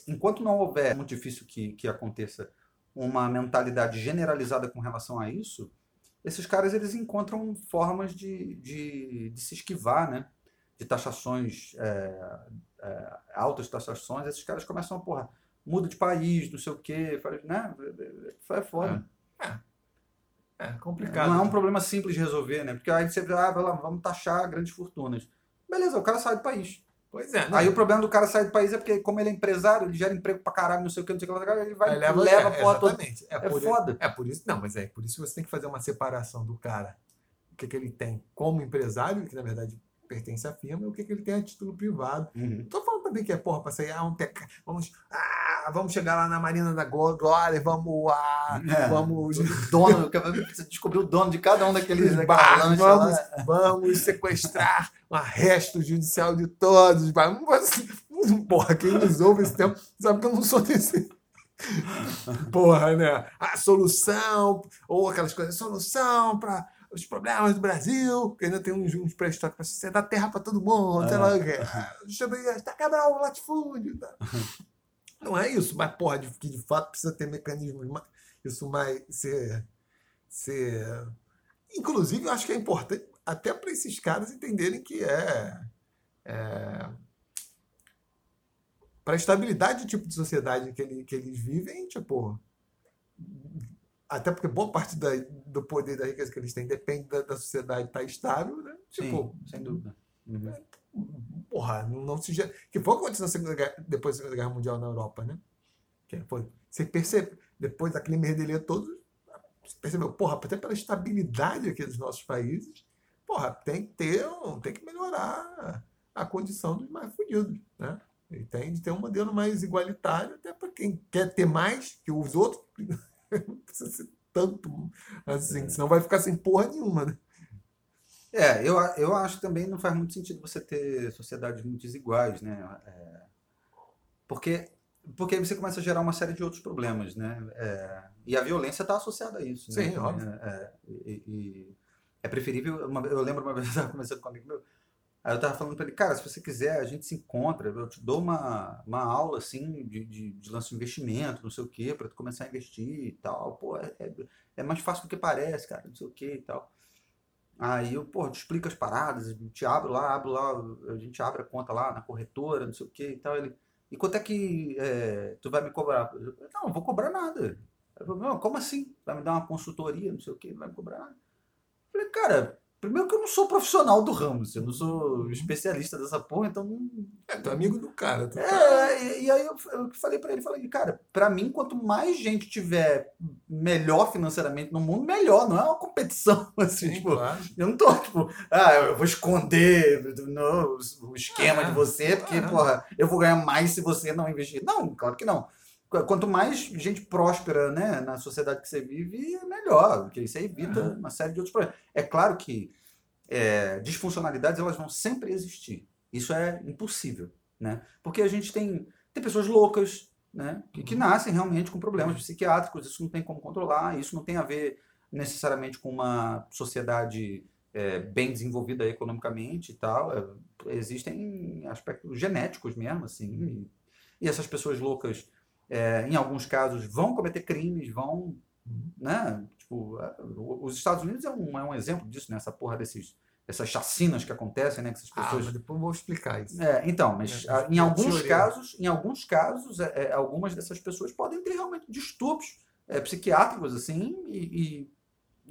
enquanto não houver, é muito difícil que, que aconteça uma mentalidade generalizada com relação a isso, esses caras eles encontram formas de, de, de se esquivar, né? De taxações, é, é, altas taxações, esses caras começam a, porra, muda de país, não sei o quê, faz, né? É foda. é complicado. Não é um problema simples de resolver, né? Porque aí você ah, vai lá, vamos taxar grandes fortunas. Beleza, o cara sai do país. Pois é. não, Aí o problema do cara sair do país é porque, como ele é empresário, ele gera emprego pra caralho, não sei o que, não sei o que, ele vai leva, leva, é, porra toda. exatamente. É, É por, foda. é por isso. Não, mas é por isso que você tem que fazer uma separação do cara. O que, que ele tem como empresário, que na verdade pertence à firma, e o que, que ele tem a título privado. Uhum. Tô falando também que é porra pra sair, ah, vamos, pecar, vamos, ah, vamos chegar lá na Marina da Glória, vamos, ah, É. vamos, O *laughs* dono, você descobriu o dono de cada um daqueles barcos, vamos, vamos sequestrar o arresto judicial de todos. Porra, quem nos ouve esse tempo sabe que eu não sou desse. Porra, né? A solução, ou aquelas coisas, solução para os problemas do Brasil, que ainda tem uns, uns pré-históricos para você dar terra para todo mundo, sei lá o quê. Deixa eu ver, está quebrar o latifúndio. Tá? *laughs* Não é isso, mas, porra, de, que de fato precisa ter mecanismos, ma- isso mais ser, ser. Inclusive, eu acho que é importante até para esses caras entenderem que é. para a estabilidade do tipo de sociedade que, ele, que eles vivem, tipo. Até porque boa parte da, do poder da riqueza que eles têm depende da, da sociedade estar estável, né? Tipo, Sim, sem dúvida. Uhum. Porra, não se gera. Que foi o que aconteceu na Segunda Guerra- depois da Segunda Guerra Mundial na Europa, né? Que foi, você percebe, depois daquele merdelê todo, você percebeu, porra, até pela estabilidade aqui dos nossos países, porra, tem que ter, um, tem que melhorar a condição dos mais fudidos, né? E tem de ter um modelo mais igualitário, até para quem quer ter mais que os outros, *laughs* não precisa ser tanto assim, senão vai ficar sem porra nenhuma, né? É, eu, eu acho também não faz muito sentido você ter sociedades muito desiguais, né? É, porque Porque aí você começa a gerar uma série de outros problemas, né? É, e a violência está associada a isso. né? Sim, óbvio. É, e, e é preferível. uma- eu lembro uma *laughs* vez eu estava conversando com um amigo meu. Aí eu tava falando para ele, cara, se você quiser, a gente se encontra, eu te dou uma, uma aula assim de, de, de lance de investimento, não sei o quê, para tu começar a investir e tal. Pô, é, é, é mais fácil do que parece, cara, não sei o quê e tal. Aí eu, pô, te explico as paradas, te abro lá, abro lá, a gente abre a conta lá na corretora, não sei o quê e tal. Ele, e quanto é que é, tu vai me cobrar? Eu, não, não vou cobrar nada. Eu não, como assim? Vai me dar uma consultoria, não sei o quê, não vai me cobrar nada. Eu falei, cara, primeiro que eu não sou profissional do ramo, eu não sou especialista dessa porra, então É, tu é amigo do cara. Tu tá- é, e, e aí eu, eu falei pra ele, falei, cara, pra mim, quanto mais gente tiver melhor financeiramente no mundo, melhor, não é uma competição, *laughs* assim, Sim, tipo, claro. eu não tô, tipo, ah, eu vou esconder no, o esquema É, de você, porque, é. porra, eu vou ganhar mais se você não investir. Não, claro que não. Qu- Quanto mais gente próspera, né, na sociedade que você vive, melhor, porque isso evita É. uma série de outros problemas. É claro que é, disfuncionalidades, elas vão sempre existir. Isso é impossível, né? Porque a gente tem, tem pessoas loucas, né, que, que nascem realmente com problemas psiquiátricos, isso não tem como controlar, isso não tem a ver necessariamente com uma sociedade é, bem desenvolvida economicamente e tal. É, existem aspectos genéticos mesmo, assim. E, e essas pessoas loucas, é, em alguns casos, vão cometer crimes, vão, né? Tipo, os Estados Unidos é um, é um exemplo disso, né? Essa porra desses, essas chacinas que acontecem, né? Que essas Ah, pessoas mas depois eu vou explicar isso. é, então, mas É, ah, em é alguns teoria. casos, em alguns casos, é, é, algumas dessas pessoas podem ter realmente distúrbios é, psiquiátricos, assim, e, e,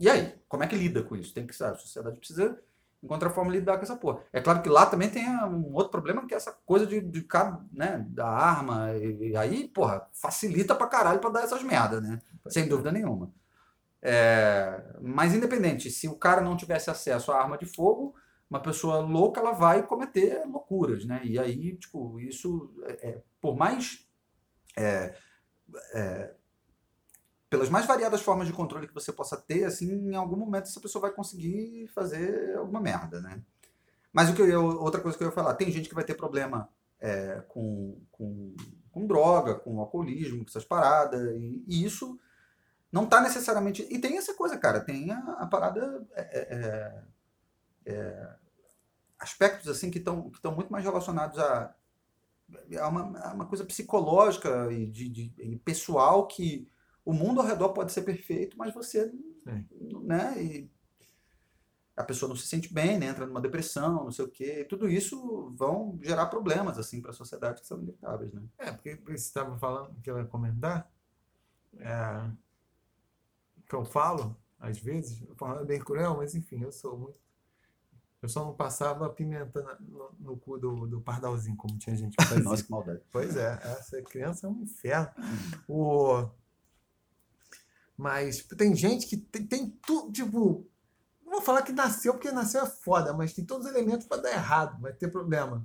e aí? Como é que lida com isso? Tem que saber, a sociedade precisa encontrar forma de lidar com essa porra. É claro que lá também tem um outro problema, que é essa coisa de, de cabo, né, da arma, e, e aí, porra, facilita pra caralho pra dar essas merdas, né? Sem dúvida nenhuma. É, mas independente, se o cara não tivesse acesso à arma de fogo, uma pessoa louca ela vai cometer loucuras, né? E aí, tipo, isso, é, é, por mais. é, é, pelas mais variadas formas de controle que você possa ter, assim, em algum momento essa pessoa vai conseguir fazer alguma merda, né? Mas o que eu, outra coisa que eu ia falar, tem gente que vai ter problema é, com, com, com droga, com alcoolismo, com essas paradas, e, e isso não tá necessariamente. E tem essa coisa, cara, tem a, a parada. é, é, é, aspectos assim que estão que muito mais relacionados a, a, uma, a uma coisa psicológica e, de, de- e pessoal que o mundo ao redor pode ser perfeito, mas você Sim. né? E a pessoa não se sente bem, né? entra numa depressão, não sei o quê. Tudo isso vão gerar problemas assim para a sociedade que são inevitáveis, né? É, porque você estava falando que eu ia comentar, é, que eu falo, às vezes, eu falo é bem cruel, mas enfim, eu sou muito. Eu só não passava pimenta no, no cu do, do pardalzinho, como tinha gente que *laughs* fazia. Nossa, que maldade. Pois é, essa criança é um inferno. O... Mas tem gente que tem, tem tudo, tipo, não vou falar que nasceu, porque nasceu é foda, mas tem todos os elementos para dar errado, vai ter problema.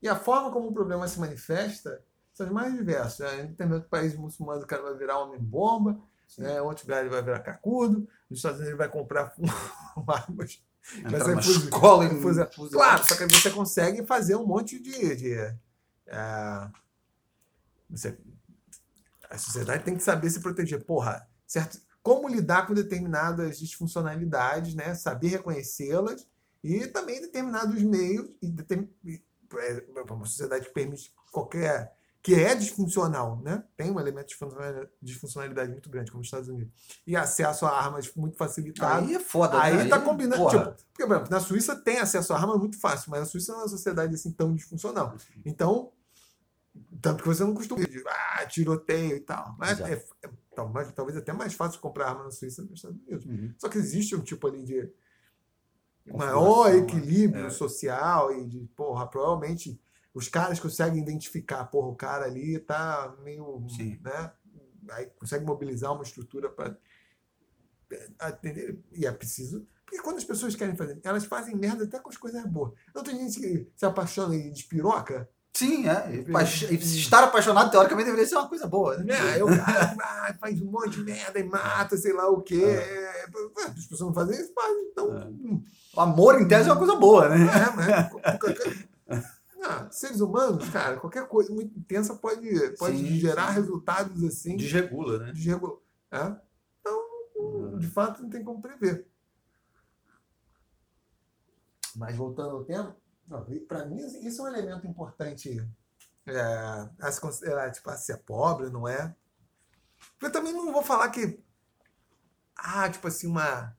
E a forma como o problema se manifesta são os mais diversos. Né? Tem outro país muçulmano, o cara vai virar homem-bomba, né? outro lugar ele vai virar cacudo, nos Estados Unidos ele vai comprar *laughs* armas. Entrar ser fuzil- escola fuzil- fuzil- Claro, só que aí você consegue fazer um monte de. de é, você- a sociedade tem que saber se proteger. Porra, certo? Como lidar com determinadas disfuncionalidades, né? Saber reconhecê-las e também determinados meios e determin- é, uma sociedade que permite qualquer que é disfuncional, né? Tem um elemento de disfuncionalidade- muito grande, como os Estados Unidos. E acesso a armas muito facilitado. Aí é foda, Aí né? tá combinando. porra, Tipo, porque, por exemplo, na Suíça tem acesso a arma muito fácil, mas a Suíça não é uma sociedade assim tão disfuncional. Então, tanto que você não costuma ah, tiroteio e tal. Mas Exato. é, é- tal- mas talvez até mais fácil comprar arma na Suíça do que nos Estados Unidos. Uhum. Só que existe um tipo ali de maior né? equilíbrio É. social e de, porra, provavelmente os caras conseguem identificar, porra, o cara ali tá meio, Sim. né? Aí consegue mobilizar uma estrutura para atender. E é preciso. Porque quando as pessoas querem fazer, elas fazem merda até com as coisas boas. Não tem gente que se apaixona e despiroca? Sim, é. E e estar apaixonado, teoricamente, deveria ser uma coisa boa, né? Né? Aí o cara ah, faz um monte de merda e mata, sei lá o quê. É, As pessoas não fazem isso, fazem. Então. É. hum, O amor, em tese, é uma coisa boa, né? É, mas. Ah, seres humanos, cara, qualquer coisa muito intensa pode, pode Sim, gerar sim. resultados assim. Desregula, né? desregula- é? Então, de fato, não tem como prever. Mas voltando ao tema, para mim, assim, isso é um elemento importante é, a se considerar, tipo, a ser pobre, não é? Eu também não vou falar que, ah, tipo assim, uma,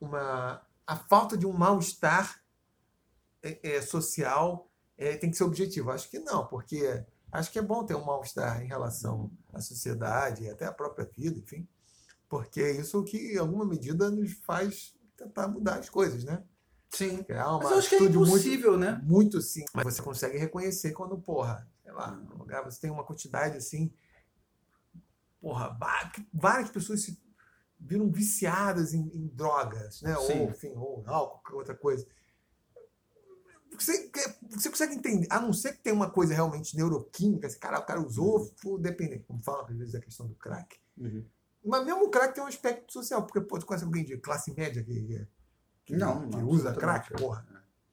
uma, a falta de um mal-estar é, é, social é, tem que ser objetivo. Acho que não, porque acho que é bom ter um mal-estar em relação à sociedade até à própria vida, enfim, porque é isso que, em alguma medida, nos faz tentar mudar as coisas, né? Sim. Criar uma Mas eu acho que é atitude muito- impossível, né? muito sim. Mas você consegue reconhecer quando, porra, sei lá, no lugar você tem uma quantidade assim. Porra, várias pessoas se viram viciadas em, em drogas, né? Sim. Ou, enfim, ou álcool, outra coisa. Você, você consegue entender, a não ser que tenha uma coisa realmente neuroquímica, esse cara, o cara usou, ficou dependente, como fala às vezes a questão do crack. Uhum. Mas mesmo o crack tem um aspecto social, porque pô, tu conhece alguém de classe média que, que, que- Não, que não, usa crack, porra.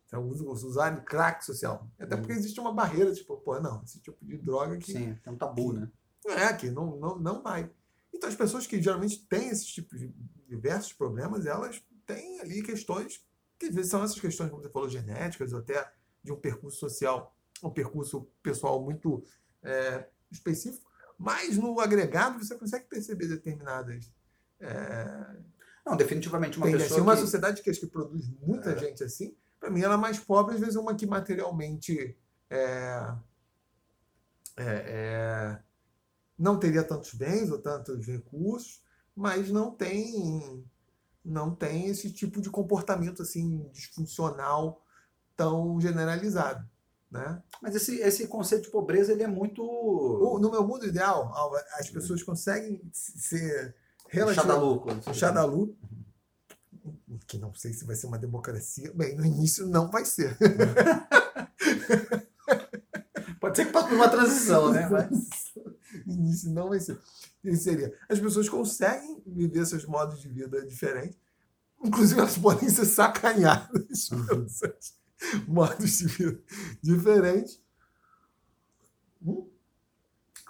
Então, usa, usa usar crack social. Até porque existe uma barreira, tipo, pô, não, esse tipo de droga que Sim, tem um tabu, né? é, que não, não, não vai. Então, as pessoas que geralmente têm esses tipos de diversos problemas, elas têm ali questões, que às vezes são essas questões, como você falou, genéticas, ou até de um percurso social, um percurso pessoal muito é, específico, mas no agregado você consegue perceber determinadas é, Não, definitivamente uma tendências. pessoa Uma que... sociedade que acho que produz muita É. gente assim, para mim ela é mais pobre, às vezes uma que materialmente é, é, é, não teria tantos bens ou tantos recursos, mas não tem não tem esse tipo de comportamento assim disfuncional tão generalizado, né? Mas esse, esse conceito de pobreza, ele é muito... No meu mundo ideal, as pessoas conseguem ser o Xadalu, que não sei se vai ser uma democracia. Bem, no início não vai ser. *laughs* Pode ser que passe por uma transição, né? *laughs* Mas... No início não vai ser. E seria. As pessoas conseguem viver seus modos de vida diferentes. Inclusive, elas podem ser sacaneadas *laughs* pelos seus modos de vida diferentes. Hum?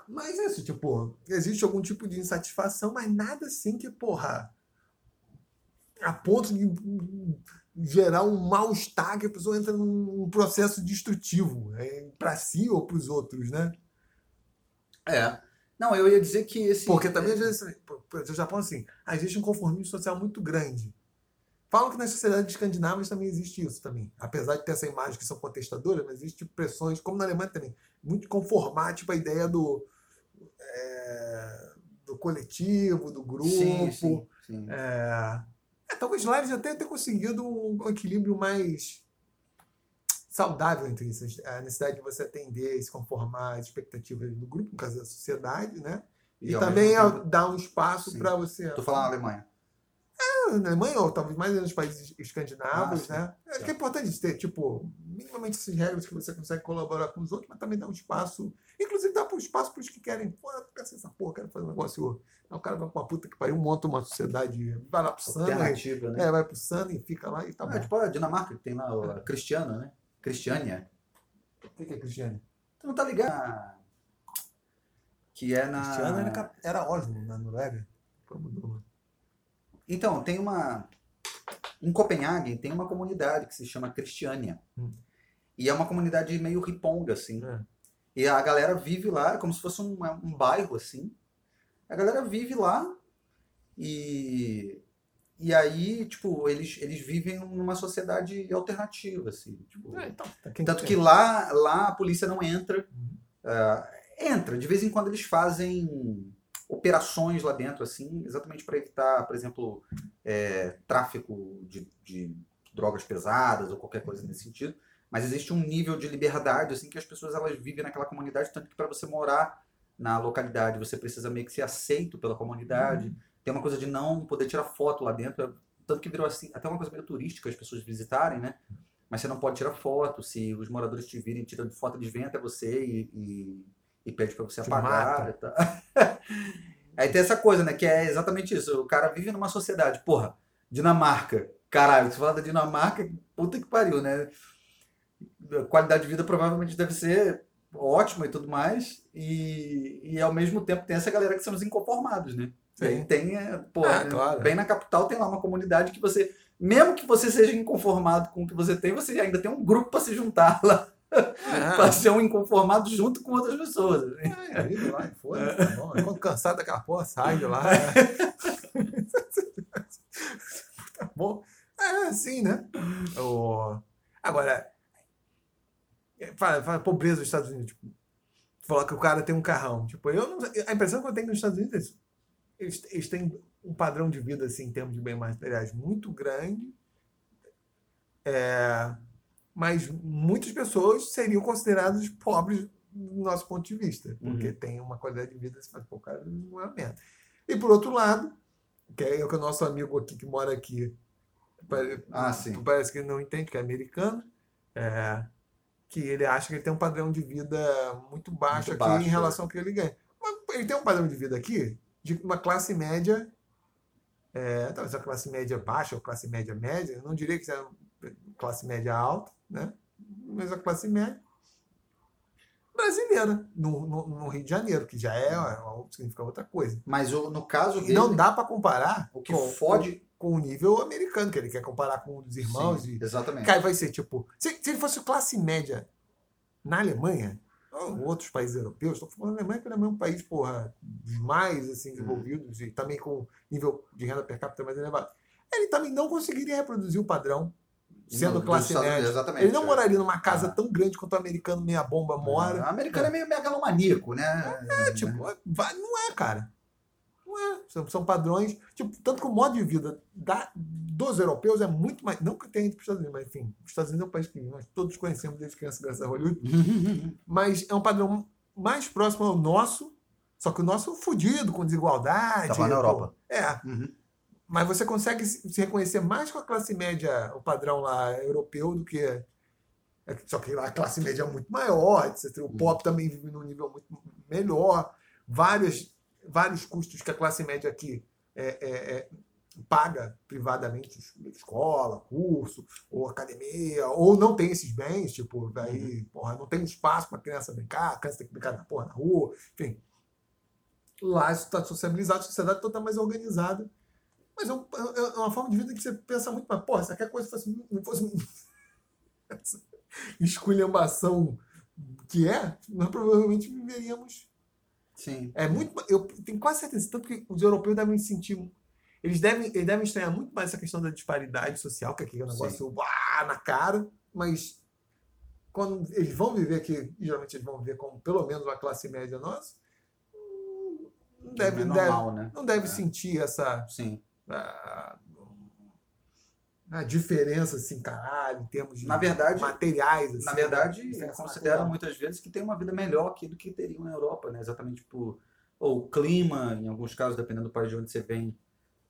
Mas é isso, tipo, existe algum tipo de insatisfação, mas nada assim que, porra, a ponto de gerar um mal-estar que a pessoa entra num processo destrutivo é, para si ou para os outros, né? É. Não, eu ia dizer que esse... Porque também, às vezes, no Japão, assim, existe um conformismo social muito grande. Falam que nas sociedades escandinavas também existe isso também. Apesar de ter essa imagem que são contestadoras, mas existe pressões, como na Alemanha também, muito conformar, tipo, a ideia do, é, do coletivo, do grupo. Sim, sim, sim. É, é, talvez lá eles até tenham conseguido um equilíbrio mais saudável entre isso. A necessidade de você atender e se conformar às expectativas do grupo, no caso da sociedade, né? E, ao também é tempo- dar um espaço para você. Tô falando na Alemanha. Na Alemanha, ou talvez mais nos países escandinavos, Ah, né? Acho que é importante ter, tipo, minimamente essas regras que você consegue colaborar com os outros, mas também dar um espaço. Inclusive, dar um espaço para os que querem, pô, eu quero essa porra, quero fazer um negócio. Aí o cara vai pra uma puta que pariu, monta uma sociedade, vai lá pro Sana, Alternativa, né? é, vai pro Sana e fica lá e tá É, tipo a Dinamarca, que tem lá a Cristiana, né? Cristiânia. O que é Cristiane? Tu não tá ligado? Que é na... Cristiane era, era Oslo, na Noruega. Pô, mudou. Então, tem uma. Em Copenhague tem uma comunidade que se chama Cristiânia. Hum. E é uma comunidade meio riponga, assim. É. E a galera vive lá, é como se fosse um, um bairro, assim. A galera vive lá e. E aí, tipo, eles, eles vivem numa sociedade alternativa, assim. Tipo, É, então, tá tanto que lá, lá a polícia não entra. Uhum. Ah, entra, de vez em quando eles fazem operações lá dentro, assim, exatamente para evitar, por exemplo, é, tráfico de, de drogas pesadas ou qualquer coisa nesse sentido. Mas existe um nível de liberdade, assim, que as pessoas elas vivem naquela comunidade, tanto que para você morar na localidade você precisa meio que ser aceito pela comunidade. Tem uma coisa de não poder tirar foto lá dentro, tanto que virou assim, até uma coisa meio turística as pessoas visitarem, né? Mas você não pode tirar foto, se os moradores te virem tirando foto, eles vêm até você e, e, e pede para você Te apagar. *laughs* Aí tem essa coisa, né? Que é exatamente isso. O cara vive numa sociedade, porra, Dinamarca. Caralho, você fala da Dinamarca, puta que pariu, né? a qualidade de vida provavelmente deve ser ótima e tudo mais, e, e ao mesmo tempo tem essa galera que são os inconformados, né? Sim. Tem, é, pô, Ah, claro. bem na capital tem lá uma comunidade que você, mesmo que você seja inconformado com o que você tem, você ainda tem um grupo para se juntar *laughs* lá, para Ah, ser um inconformado junto com outras pessoas. é, vai, foda-se, tá bom. Quando cansado daquela porra, sai de lá. tá *laughs* bom. É assim, né? O... Agora, é, fala, fala pobreza dos Estados Unidos. Tipo, falar que o cara tem um carrão. Tipo, eu não, a impressão que eu tenho nos Estados Unidos é isso. Eles, eles têm um padrão de vida, assim, em termos de bem materiais, muito grande. É, mas muitas pessoas seriam consideradas pobres do nosso ponto de vista, porque tem uma qualidade de vida, você fala, pô, o cara não é merda. E por outro lado, que é o que o nosso amigo aqui que mora aqui, Ah, sim. parece que ele não entende, que é americano, é, que ele acha que ele tem um padrão de vida muito baixo Muito aqui baixo, em relação ao que ele ganha. Mas ele tem um padrão de vida aqui de uma classe média, é, talvez a classe média baixa ou classe média média, eu não diria que seja classe média alta, né? mas a classe média brasileira, no, no, no Rio de Janeiro, que já é, é, significa outra coisa. Mas o- no caso E dele, não dá para comparar o que com, fode... com, com o nível americano, que ele quer comparar com os irmãos Sim, e exatamente. Cara, vai ser tipo. Se, se ele fosse classe média na Alemanha, ou outros países europeus, estou falando da Alemanha, porque a Alemanha é um país, porra, dos mais assim, desenvolvidos e também com nível de renda per capita mais elevado. Ele também não conseguiria reproduzir o padrão sendo Dos classe média. Exatamente. Ele não é. moraria numa casa Ah. tão grande quanto o americano meia bomba mora. O americano é meio megalomaníaco, né? É, tipo, vai- não é, cara. Não é. São, são padrões. Tipo, tanto que o modo de vida da- dos europeus é muito mais. Não que tenha ido para os Estados Unidos, mas enfim, os Estados Unidos é um país que nós todos conhecemos desde criança, graças a Hollywood. *laughs* Mas é um padrão mais próximo ao nosso, só que o nosso é fudido, com desigualdade. Tava na. Europa. É. Uhum. Mas você consegue se reconhecer mais com a classe média, o padrão lá europeu, do que. é, Só que lá a classe média é muito maior, etc. O pop também vive num nível muito melhor. Vários, vários custos que a classe média aqui é, é, é, paga privadamente, escola, curso, ou academia, ou não tem esses bens, tipo, daí, porra, não tem espaço para criança brincar, a criança tem que brincar na porra na rua, enfim. Lá isso está sociabilizado, a sociedade toda mais organizada. Mas é, um- é- é uma forma de vida que você pensa muito, mas, porra, se aquela coisa fosse, não fosse *laughs* essa esculhambação que é, nós provavelmente viveríamos. Sim. É muito. Eu tenho quase certeza, tanto que os europeus devem sentir. Eles devem, eles devem estranhar muito mais essa questão da disparidade social, que aqui é um negócio uá, na cara, mas quando eles vão viver aqui, geralmente eles vão viver como pelo menos uma classe média nossa, hum, não deve, é não deve, normal, né? não deve É. sentir essa Sim. A, a diferença, assim, caralho, em termos de Na verdade- materiais. Assim, Na verdade, diferença consideram natural. muitas vezes que tem uma vida melhor aqui do que teriam na Europa, né? Exatamente por ou o clima, em alguns casos, dependendo do país de onde você vem.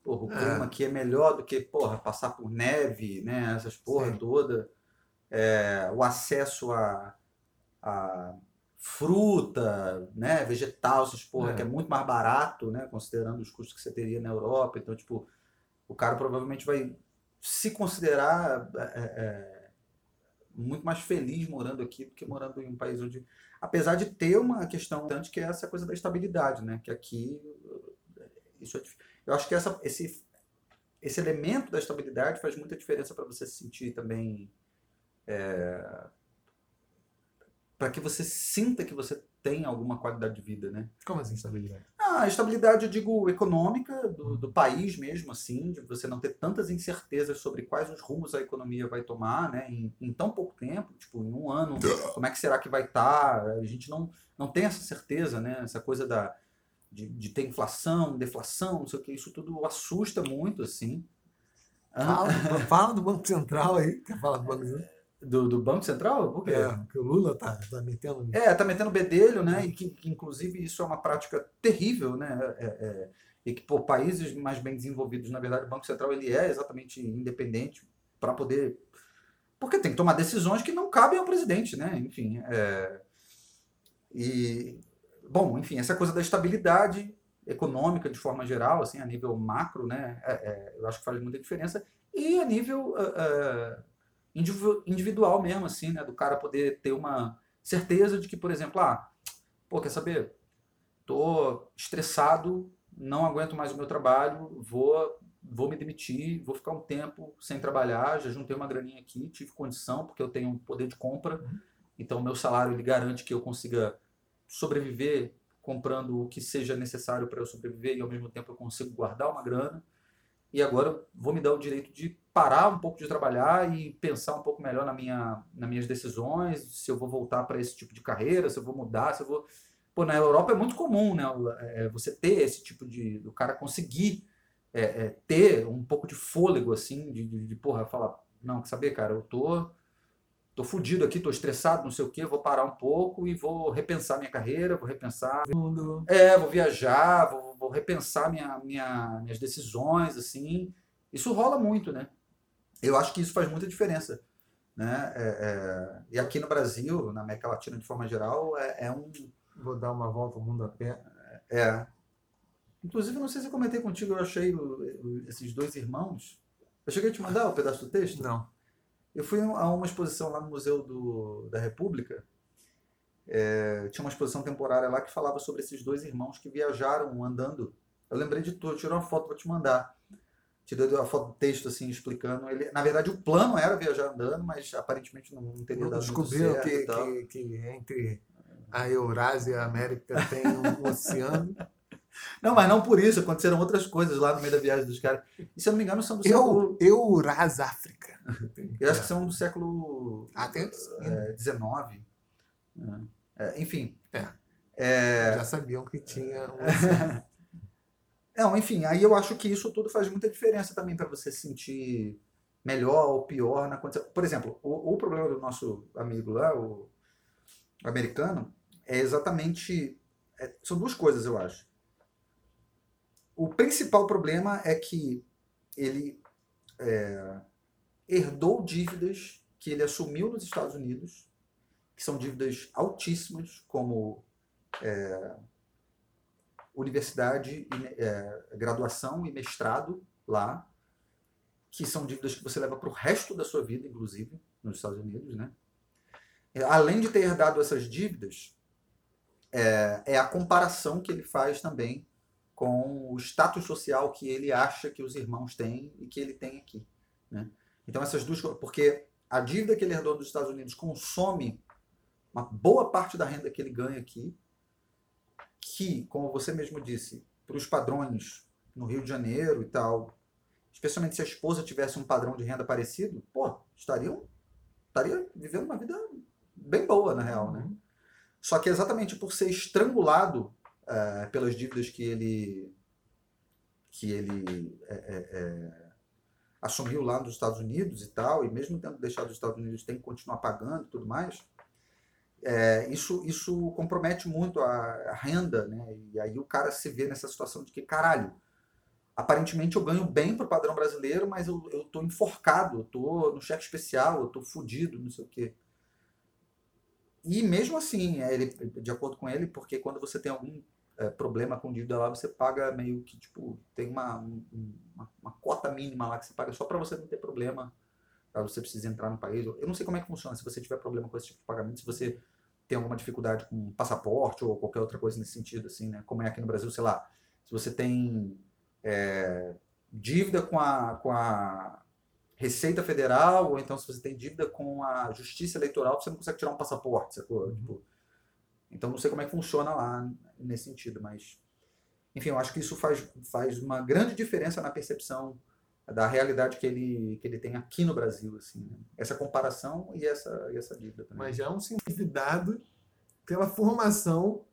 Porra, o É. clima aqui é melhor do que, porra, passar por neve, né? Essas porra Sim. toda. É, o acesso a, a fruta, né? Vegetal, essas porra, É. que é muito mais barato, né? Considerando os custos que você teria na Europa. Então, tipo, o cara provavelmente vai se considerar é, é, muito mais feliz morando aqui do que morando em um país onde. Apesar de ter uma questão importante que é essa coisa da estabilidade, né? Que aqui. Isso é eu acho que essa, esse, esse elemento da estabilidade faz muita diferença para você se sentir também. Para que você sinta que você tem alguma qualidade de vida, né? Como assim, estabilidade? Ah, a estabilidade, eu digo, econômica do, do país mesmo, assim, de você não ter tantas incertezas sobre quais os rumos a economia vai tomar, né, em, em tão pouco tempo, tipo, em um ano, como é que será que vai estar? A gente não, não tem essa certeza, né, essa coisa da, de, de ter inflação, deflação, não sei o que, isso tudo assusta muito, assim. Fala, fala do Banco Central aí. Quer falar do Banco Central? Do, do Banco Central? Por quê? É, que o Lula tá, tá metendo. É, tá metendo bedelho, né? E que, que, inclusive isso é uma prática terrível, né? É, é, e que por países mais bem desenvolvidos, na verdade, o Banco Central ele é exatamente independente para poder, porque tem que tomar decisões que não cabem ao presidente, né? Enfim, é, e bom, enfim, essa coisa da estabilidade econômica de forma geral, assim, a nível macro, né? é- é, eu acho que faz muita diferença e a nível ah, individu- individual mesmo, assim, né? Do cara poder ter uma certeza de que, por exemplo, ah, pô, quer saber? Tô estressado, não aguento mais o meu trabalho, vou, vou me demitir, vou ficar um tempo sem trabalhar, já juntei uma graninha aqui, tive condição, porque eu tenho um poder de compra, então meu salário ele garante que eu consiga sobreviver comprando o que seja necessário para eu sobreviver e ao mesmo tempo eu consigo guardar uma grana. E agora eu vou me dar o direito de parar um pouco de trabalhar e pensar um pouco melhor na minha, nas minhas decisões, se eu vou voltar para esse tipo de carreira, se eu vou mudar, se eu vou. Pô, na Europa é muito comum, né? é, você ter esse tipo de. o cara conseguir é, é, ter um pouco de fôlego, assim, de, de, de porra, falar, não, quer saber, cara, eu tô tô fudido aqui, tô estressado, não sei o quê, vou parar um pouco e vou repensar minha carreira, vou repensar. É, vou viajar, vou, vou repensar minha, minha, minhas decisões, assim. Isso rola muito, né? Eu acho que isso faz muita diferença. Né? É, é, e aqui no Brasil, na América Latina de forma geral, é, é um. Vou dar uma volta ao mundo a pé. É. Inclusive, não sei se eu comentei contigo, eu achei esses dois irmãos. Eu cheguei a te mandar o um pedaço do texto? Não. Eu fui a uma exposição lá no Museu do, da República. É, tinha uma exposição temporária lá que falava sobre esses dois irmãos que viajaram andando. Eu lembrei de tudo, tirei uma foto para te mandar. Tirei uma foto do texto assim explicando. Ele, na verdade, o plano era viajar andando, mas aparentemente não, não teria dado Descobriram muito certo que, que, que entre a Eurásia e a América tem um *laughs* oceano. Não, mas não por isso, aconteceram outras coisas lá no meio da viagem dos caras. E se eu não me engano, são do século. Eu, Eurás África. *laughs* Eu acho que são do século Ah, tem é, XIX. É, enfim. É. É, Já sabiam que tinha um. *laughs* Não, enfim, aí eu acho que isso tudo faz muita diferença também para você se sentir melhor ou pior na condição. Por exemplo, o, o problema do nosso amigo lá, o americano, é exatamente. é- são duas coisas, eu acho. O principal problema é que ele é, herdou dívidas que ele assumiu nos Estados Unidos, que são dívidas altíssimas, como é, universidade, é, graduação e mestrado lá, que são dívidas que você leva para o resto da sua vida, inclusive, nos Estados Unidos, né? É, Além de ter herdado essas dívidas, é, é a comparação que ele faz também com o status social que ele acha que os irmãos têm e que ele tem aqui. Né? Então essas duas porque a dívida que ele herdou dos Estados Unidos consome uma boa parte da renda que ele ganha aqui, que, como você mesmo disse, para os padrões no Rio de Janeiro e tal, especialmente se a esposa tivesse um padrão de renda parecido, pô, estariam estaria vivendo uma vida bem boa na real, né? Só que exatamente por ser estrangulado eh, pelas dívidas que ele que ele é, é, é, assumiu lá nos Estados Unidos e tal, e mesmo tendo deixado os Estados Unidos, tem que continuar pagando e tudo mais. É, isso, isso compromete muito a, a renda, né? E aí o cara se vê nessa situação de que, caralho, aparentemente eu ganho bem pro padrão brasileiro, mas eu, eu tô enforcado, eu tô no cheque especial, eu tô fudido, não sei o quê. E mesmo assim, é, ele, de acordo com ele, porque quando você tem algum é, problema com dívida lá, você paga meio que, tipo, tem uma, um- uma, uma cota mínima lá que você paga só para você não ter problema, para você precisar entrar no país. Eu não sei como é que funciona, se você tiver problema com esse tipo de pagamento, se você tem alguma dificuldade com passaporte ou qualquer outra coisa nesse sentido, assim, né? Como é aqui no Brasil, sei lá, se você tem é, dívida com a, com a Receita Federal, ou então se você tem dívida com a Justiça Eleitoral, você não consegue tirar um passaporte, sacou? Tipo, então não sei como é que funciona lá nesse sentido, mas enfim, eu acho que isso faz, faz uma grande diferença na percepção da realidade que ele, que ele tem aqui no Brasil, assim, né? essa comparação e essa, e essa dívida também. Mas já é um endividado pela formação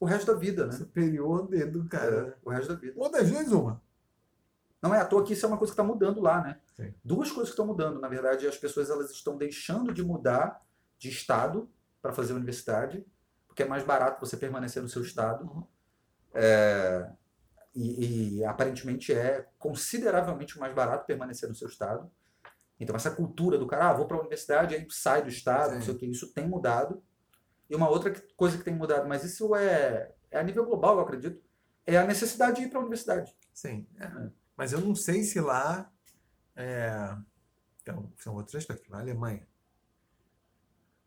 o resto da vida, né? superior de- do cara. É, o resto da vida. Ou das duas, uma. Não é à toa que isso é uma coisa que está mudando lá, né? Sim. Duas coisas que estão mudando. Na verdade, as pessoas elas estão deixando de mudar de estado para fazer universidade, porque é mais barato você permanecer no seu estado. Uhum. É, e, e aparentemente é consideravelmente mais barato permanecer no seu estado. Então, essa cultura do cara, ah, vou para a universidade, aí sai do estado, não Sim. sei o que, isso tem mudado. E uma outra coisa que tem mudado, mas isso é, é a nível global, eu acredito, é a necessidade de ir para a universidade. Sim. é. É. Mas eu não sei se lá é, Então, são outros aspectos. A Alemanha.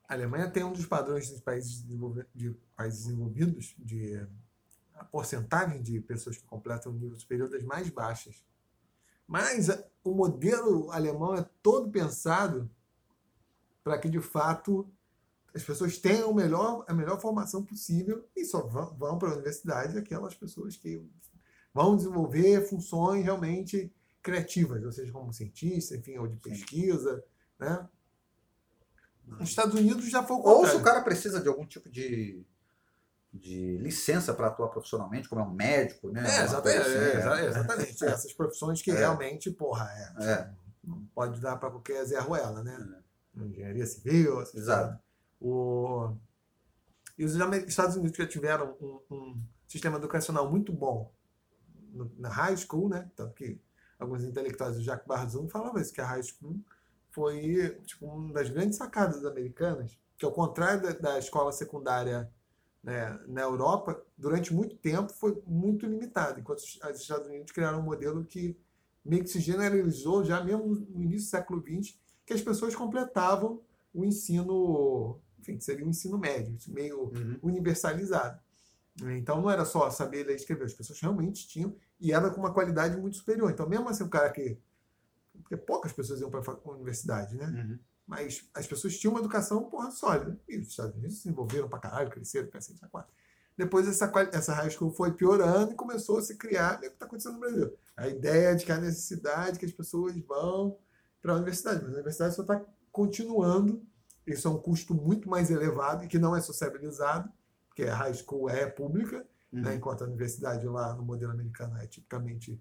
A Alemanha tem um dos padrões dos países, de países desenvolvidos de a porcentagem de pessoas que completam o nível superior das mais baixas. Mas a- o modelo alemão é todo pensado para que, de fato, as pessoas tenham melhor, a melhor formação possível e só vão, vão para a universidade aquelas pessoas que vão desenvolver funções realmente criativas, ou seja, como cientista, enfim, ou de pesquisa, né? Nos Estados Unidos já foi o Ou se contrário. o cara precisa de algum tipo de, de licença para atuar profissionalmente, como é um médico, né? É, exatamente, assim, é, é. *laughs* exatamente. Essas profissões que É. realmente, porra, é, É. não pode dar para qualquer Zé Ruela, né? Engenharia civil, Exato. O... E os Estados Unidos já tiveram um, um sistema educacional muito bom no- na high school, né? Tanto que alguns intelectuais, o Jacques Barzun falava isso, que a high school foi tipo, uma das grandes sacadas americanas, que ao contrário da, da escola secundária né, na Europa, durante muito tempo foi muito limitado, enquanto os os Estados Unidos criaram um modelo que meio que se generalizou já mesmo no início do século XX, que as pessoas completavam o ensino, enfim, seria o ensino médio, meio Uhum. universalizado. Então não era só saber ler e escrever, as pessoas realmente tinham e era com uma qualidade muito superior. Então, mesmo assim, o cara que. Porque poucas pessoas iam para a universidade, né? Uhum. Mas as pessoas tinham uma educação porra sólida. E os Estados Unidos se desenvolveram pra caralho, cresceram, cresceram, essa quatro. Depois essa, essa high school foi piorando e começou a se criar né, o que está acontecendo no Brasil. A ideia de que há necessidade que as pessoas vão para a universidade. Mas a universidade só está continuando. Isso é um custo muito mais elevado e que não é sociabilizado, porque a high school é pública, Uhum. né, enquanto a universidade lá no modelo americano é tipicamente,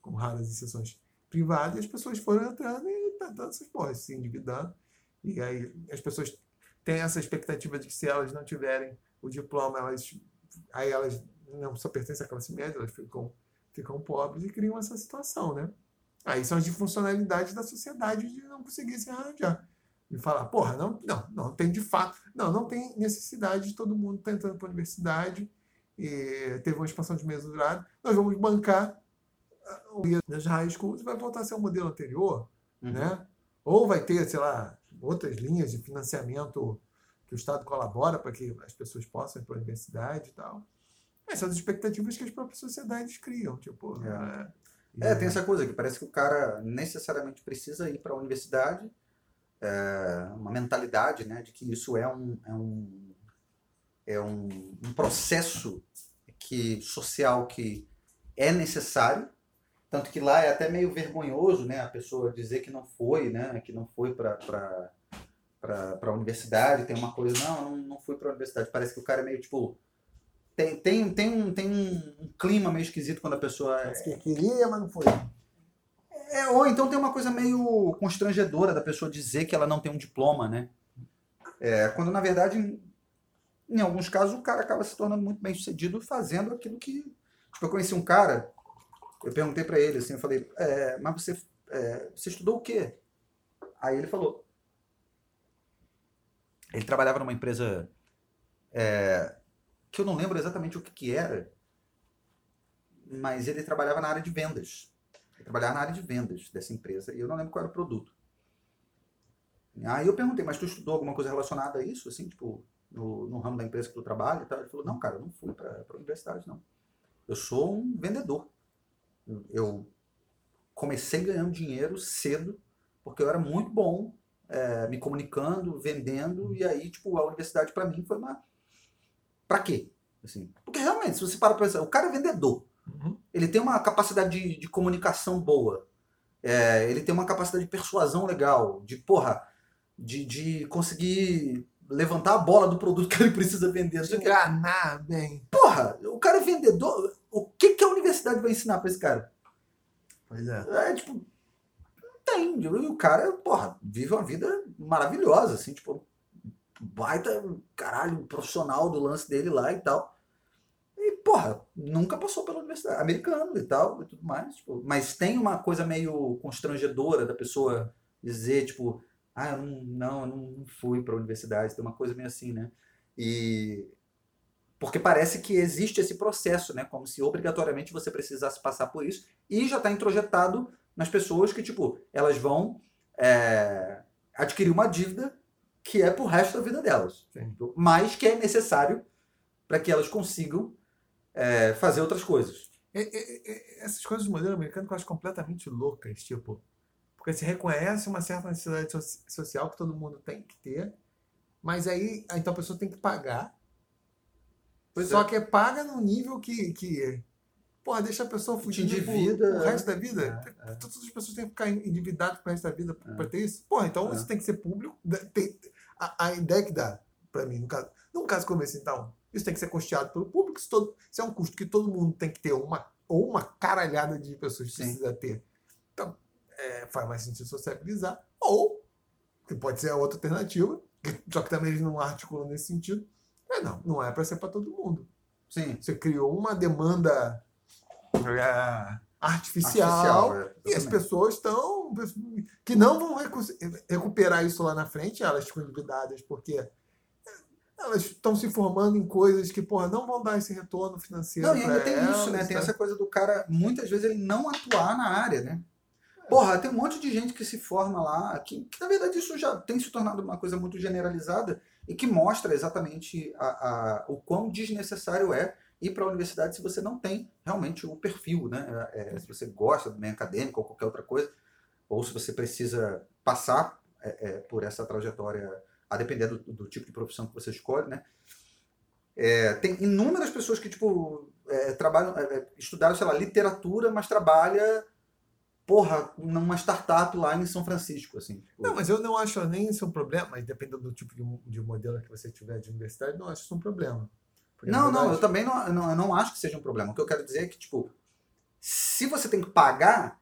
com raras exceções, privada, e as pessoas foram entrando e tentando essas porras, se endividando. E aí as pessoas têm essa expectativa de que se elas não tiverem o diploma, elas, aí elas não só pertencem à classe média, elas ficam, ficam pobres e criam essa situação, né? Aí são as disfuncionalidades da sociedade de não conseguir se arranjar. E falar, porra, não, não, não tem de fato, não, não tem necessidade de todo mundo estar entrando para a universidade, e teve uma expansão desmesurada, nós vamos bancar ah, o guia das high schools, vai voltar a ser o modelo anterior, Uhum. né? Ou vai ter, sei lá, outras linhas de financiamento que o Estado colabora para que as pessoas possam ir para a universidade e tal. Essas são as expectativas que as próprias sociedades criam, tipo... É. É, É, tem essa coisa que parece que o cara necessariamente precisa ir para a universidade, é, uma mentalidade, né, de que isso é um é um, é um, um processo que social que é necessário, tanto que lá é até meio vergonhoso, né, a pessoa dizer que não foi, né, que não foi para para a universidade, tem uma coisa, não, não, não fui para a universidade, parece que o cara é meio tipo tem, tem, tem, um, tem um, um clima meio esquisito quando a pessoa é, Parece que queria, mas não foi. é, ou então tem uma coisa meio constrangedora da pessoa dizer que ela não tem um diploma, né? É, quando na verdade, em, em alguns casos, o cara acaba se tornando muito bem sucedido fazendo aquilo que. Tipo, eu conheci um cara, eu perguntei pra ele assim, eu falei, é, mas você, é, você estudou o quê? Aí ele falou. Ele trabalhava numa empresa é, que eu não lembro exatamente o que, que era, mas ele trabalhava na área de vendas. Ele trabalhava na área de vendas dessa empresa e eu não lembro qual era o produto. Aí eu perguntei, mas tu estudou alguma coisa relacionada a isso, assim, tipo, no, no ramo da empresa que tu trabalha e tal? Ele falou, não, cara, eu não fui para a universidade, não. Eu sou um vendedor. Eu- comecei ganhando dinheiro cedo, porque eu era muito bom é, me comunicando, vendendo, e aí, tipo, a universidade para mim foi uma... Pra quê? Assim, porque realmente, se você para pra pensar, o cara é vendedor Uhum. ele tem uma capacidade de, de comunicação boa. É, ele tem uma capacidade de persuasão legal, de porra, de, de conseguir levantar a bola do produto *laughs* que ele precisa vender. Enganar bem. Porra, o cara é vendedor. O que, que a universidade vai ensinar pra esse cara? Pois é. É tipo, não tem. E o cara, porra, vive uma vida maravilhosa, assim, tipo, baita, caralho, profissional do lance dele lá e tal. E, porra, nunca passou pela universidade, americano e tal, e tudo mais. Tipo, mas tem uma coisa meio constrangedora da pessoa dizer, tipo, ah, eu não, não, eu não fui pra universidade, tem uma coisa meio assim, né? E. Porque parece que existe esse processo, né? Como se obrigatoriamente você precisasse passar por isso. E já está introjetado nas pessoas que, tipo, elas vão é, adquirir uma dívida que é pro resto da vida delas. Sim. Mas que é necessário para que elas consigam é, fazer outras coisas. É, é, é, essas coisas do modelo americano que eu acho completamente loucas, tipo, porque se reconhece uma certa necessidade so- social que todo mundo tem que ter, mas aí então a pessoa tem que pagar. Pois só é. que é paga num nível que, que porra, deixa a pessoa fugir endivida, o resto da vida. é, é. Todas as pessoas têm que ficar endividadas pro resto da vida É. para ter isso. Porra, então É. isso tem que ser público. Tem- a, a ideia que dá para mim, no caso, num caso como esse, então, isso tem que ser custeado pelo público. Isso, todo, isso é um custo que todo mundo tem que ter, uma, ou uma caralhada de pessoas Sim. precisa ter. Então, é, faz mais sentido sociabilizar. Ou, que pode ser a outra alternativa, *laughs* só que também eles não articulam nesse sentido. É, não, não é para ser para todo mundo. Sim. Você criou uma demanda é, artificial, Artificial, é, e as pessoas estão. que não vão recu- recuperar isso lá na frente, elas ficam endividadas, porque elas estão se formando em coisas que, porra, não vão dar esse retorno financeiro. Não, e ainda tem elas, isso, né? Tem tá? essa coisa do cara, muitas vezes, ele não atuar na área, né? Porra, tem um monte de gente que se forma lá, que, que na verdade isso já tem se tornado uma coisa muito generalizada e que mostra exatamente a, a- o quão desnecessário é ir para a universidade se você não tem realmente o perfil, né? É, se você gosta do meio acadêmico ou qualquer outra coisa, ou se você precisa passar é, é, por essa trajetória, a depender do, do tipo de profissão que você escolhe, né? É, tem inúmeras pessoas que, tipo, é, trabalham, é, estudaram, sei lá, literatura, mas trabalha, porra, numa startup lá em São Francisco, assim. tipo. Não, mas eu não acho nem isso um problema, mas dependendo do tipo de, de modelo que você tiver de universidade, não acho isso um problema. Porque, Não, não, eu verdade, também não, não, eu não acho que seja um problema. O que eu quero dizer é que, tipo, se você tem que pagar,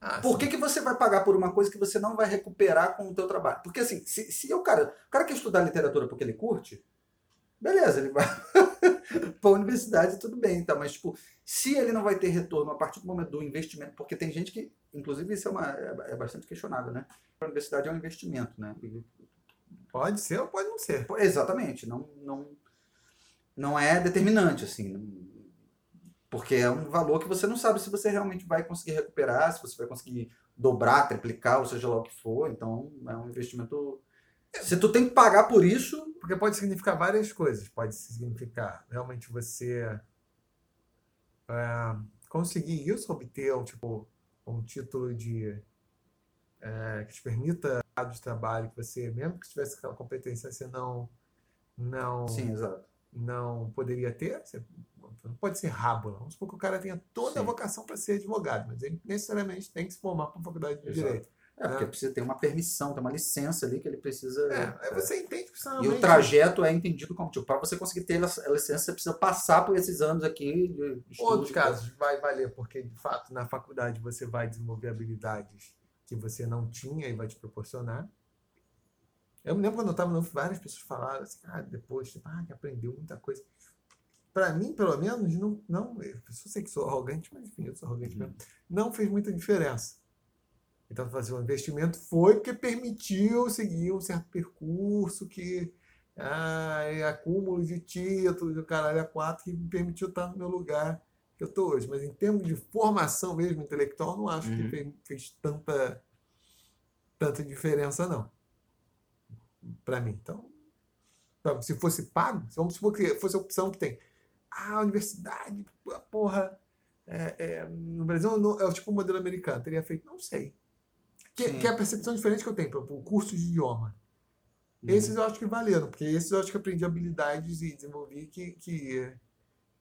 ah, por que, que você vai pagar por uma coisa que você não vai recuperar com o teu trabalho? Porque, assim, se, se o cara, o cara quer estudar literatura porque ele curte, beleza, ele vai *laughs* para a universidade, tudo bem, tá? Mas, tipo, se ele não vai ter retorno a partir do momento do investimento, porque tem gente que, inclusive, isso é, uma, é, é bastante questionável, né? A universidade é um investimento, né? E Pode ser ou pode não ser. Exatamente, não, não, não é determinante, assim, porque é um valor que você não sabe se você realmente vai conseguir recuperar, se você vai conseguir dobrar, triplicar, ou seja lá o que for, então é um investimento... Se tu tem que pagar por isso, Porque pode significar várias coisas. Pode significar realmente você é, conseguir isso, obter um, tipo, um título de é, que te permita de trabalho que você, mesmo que tivesse aquela competência, você não, não, sim, exato. não poderia ter. Você não pode ser rábula. Vamos supor que o cara tenha toda a Sim. vocação para ser advogado, mas ele necessariamente tem que se formar para a faculdade de Exato. Direito. É, porque É. precisa ter uma permissão, ter uma licença ali que ele precisa... É, aí você entende que E o trajeto é entendido como, tipo, para você conseguir ter a licença, você precisa passar por esses anos aqui de estudo. Outros casos vai valer, porque de fato na faculdade você vai desenvolver habilidades que você não tinha e vai te proporcionar. Eu me lembro quando eu estava no várias pessoas falaram assim, ah, depois, tipo, ah, que aprendeu muita coisa. Para mim, pelo menos, não, não, eu sei que sou arrogante, mas enfim, eu sou arrogante Uhum. mesmo. Não fez muita diferença. Então, fazer um investimento foi porque permitiu seguir um certo percurso que ah, é acúmulo de títulos, o caralho a quatro, que me permitiu estar no meu lugar que eu estou hoje. Mas em termos de formação mesmo intelectual, não acho que Uhum. fez, fez tanta, tanta diferença, não. Para mim. Então, se fosse pago, vamos supor que fosse a opção que tem. Ah, a universidade, porra, é, é, no Brasil não- é o tipo modelo americano. Teria feito, não sei. Que, Sim. que é a percepção diferente que eu tenho, o curso de idioma. Uhum. Esses eu acho que valeram, porque esses eu acho que aprendi habilidades e desenvolvi que, que,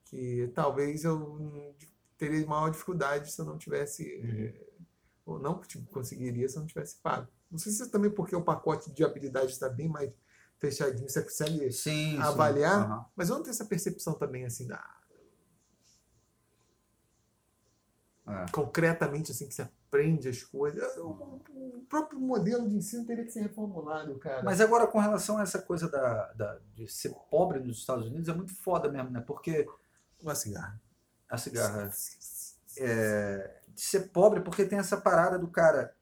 que talvez eu hum, teria maior dificuldade se eu não tivesse, eh, ou não tipo, conseguiria se eu não tivesse pago. Não sei se é também porque o pacote de habilidades está bem mais fechadinho, você consegue, Sim, sim. avaliar. Aham. mas eu não tenho essa percepção também assim, da, É. concretamente assim que você aprende as coisas. O, o próprio modelo de ensino teria que ser reformulado, cara. Mas agora, com relação a essa coisa da, da- de ser pobre nos Estados Unidos, é muito foda mesmo, né? Porque uma cigarra. a cigarra *laughs* é, de ser pobre, porque tem essa parada do cara,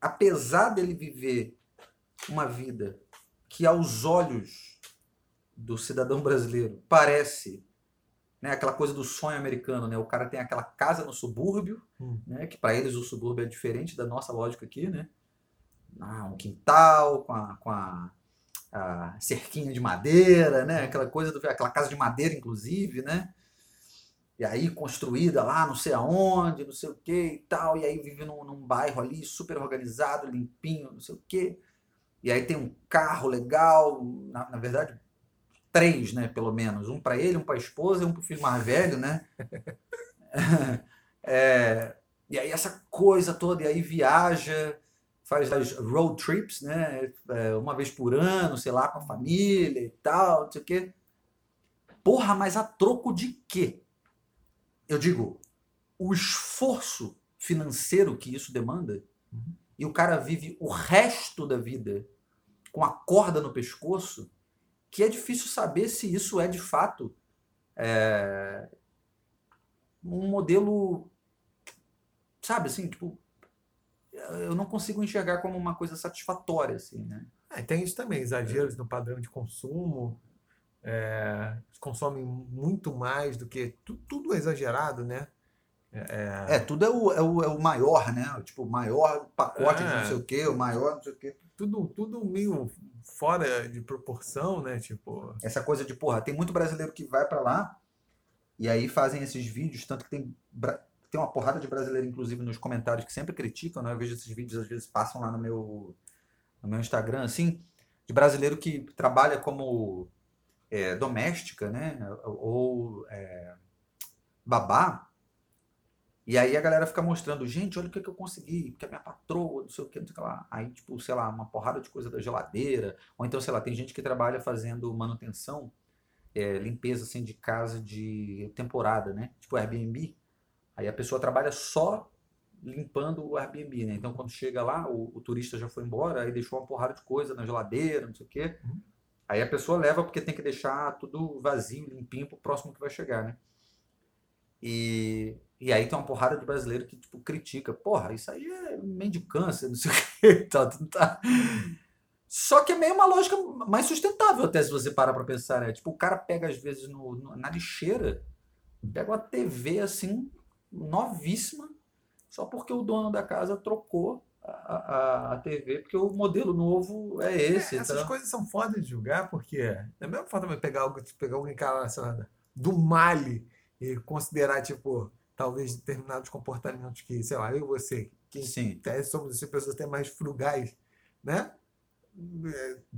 apesar dele viver uma vida que aos olhos do cidadão brasileiro parece né, aquela coisa do sonho americano, né? O cara tem aquela casa no subúrbio, Hum. né? Que para eles o subúrbio é diferente da nossa lógica aqui, né? Ah, um quintal com a, com a, a cerquinha de madeira, né? Aquela coisa do aquela casa de madeira, inclusive, né? E aí construída lá, não sei aonde, não sei o que e tal, e aí vive num, num bairro ali super organizado, limpinho, não sei o que. E aí tem um carro legal, na, na verdade, três, né, pelo menos. Um para ele, um para a esposa e um para o filho mais velho, né? *laughs* É, e aí essa coisa toda, e aí viaja, faz as road trips, né? É, uma vez por ano, sei lá, com a família e tal, não sei o quê. Porra, mas a troco de quê? Eu digo, o esforço financeiro que isso demanda, Uhum. e o cara vive o resto da vida com a corda no pescoço, que é difícil saber se isso é de fato é, um modelo, sabe, assim, tipo, eu não consigo enxergar como uma coisa satisfatória, assim, né? E tem isso também, exageros no padrão de consumo. É, consomem muito mais do que. tu- Tudo é exagerado, né? É, É, tudo é o, é o, é o maior, né? Tipo, maior pacote de não É. sei o quê, o maior não sei o quê. tudo, tudo meio fora de proporção, né? Tipo. Essa coisa de, porra, tem muito brasileiro que vai pra lá e aí fazem esses vídeos, tanto que tem, tem uma porrada de brasileiro, inclusive, nos comentários que sempre criticam, né? Eu vejo esses vídeos, às vezes passam lá no meu, no meu Instagram, assim, de brasileiro que trabalha como é, doméstica, né? Ou é, babá. E aí a galera fica mostrando, gente, olha o que, que eu consegui, porque a minha patroa, não sei o que, não sei o que lá. Aí, tipo, sei lá, uma porrada de coisa da geladeira. Ou então, sei lá, tem gente que trabalha fazendo manutenção, é, limpeza, assim, de casa de temporada, né? Tipo Airbnb. Aí a pessoa trabalha só limpando o Airbnb, né? Então, quando chega lá, o, o turista já foi embora, aí deixou uma porrada de coisa na geladeira, não sei o quê. Uhum. Aí a pessoa leva porque tem que deixar tudo vazio, limpinho pro próximo que vai chegar, né? E, e aí tem uma porrada de brasileiro que, tipo, critica. Porra, isso aí é mendicância, não sei o que. *laughs* Tá, tá, tá. Só que é meio uma lógica mais sustentável até se você parar pra pensar, né? Tipo, o cara pega às vezes no, no- na lixeira, pega uma TV assim, novíssima, só porque o dono da casa trocou a, a, a TV, porque o modelo novo é esse. É, essas então- coisas são fodas de julgar, porque da mesma forma também pegar algo, pegar alguém que é, sei lá, do Mali e considerar, tipo, talvez determinados comportamentos que, sei lá, eu e você, que Sim. somos assim, pessoas até mais frugais, né?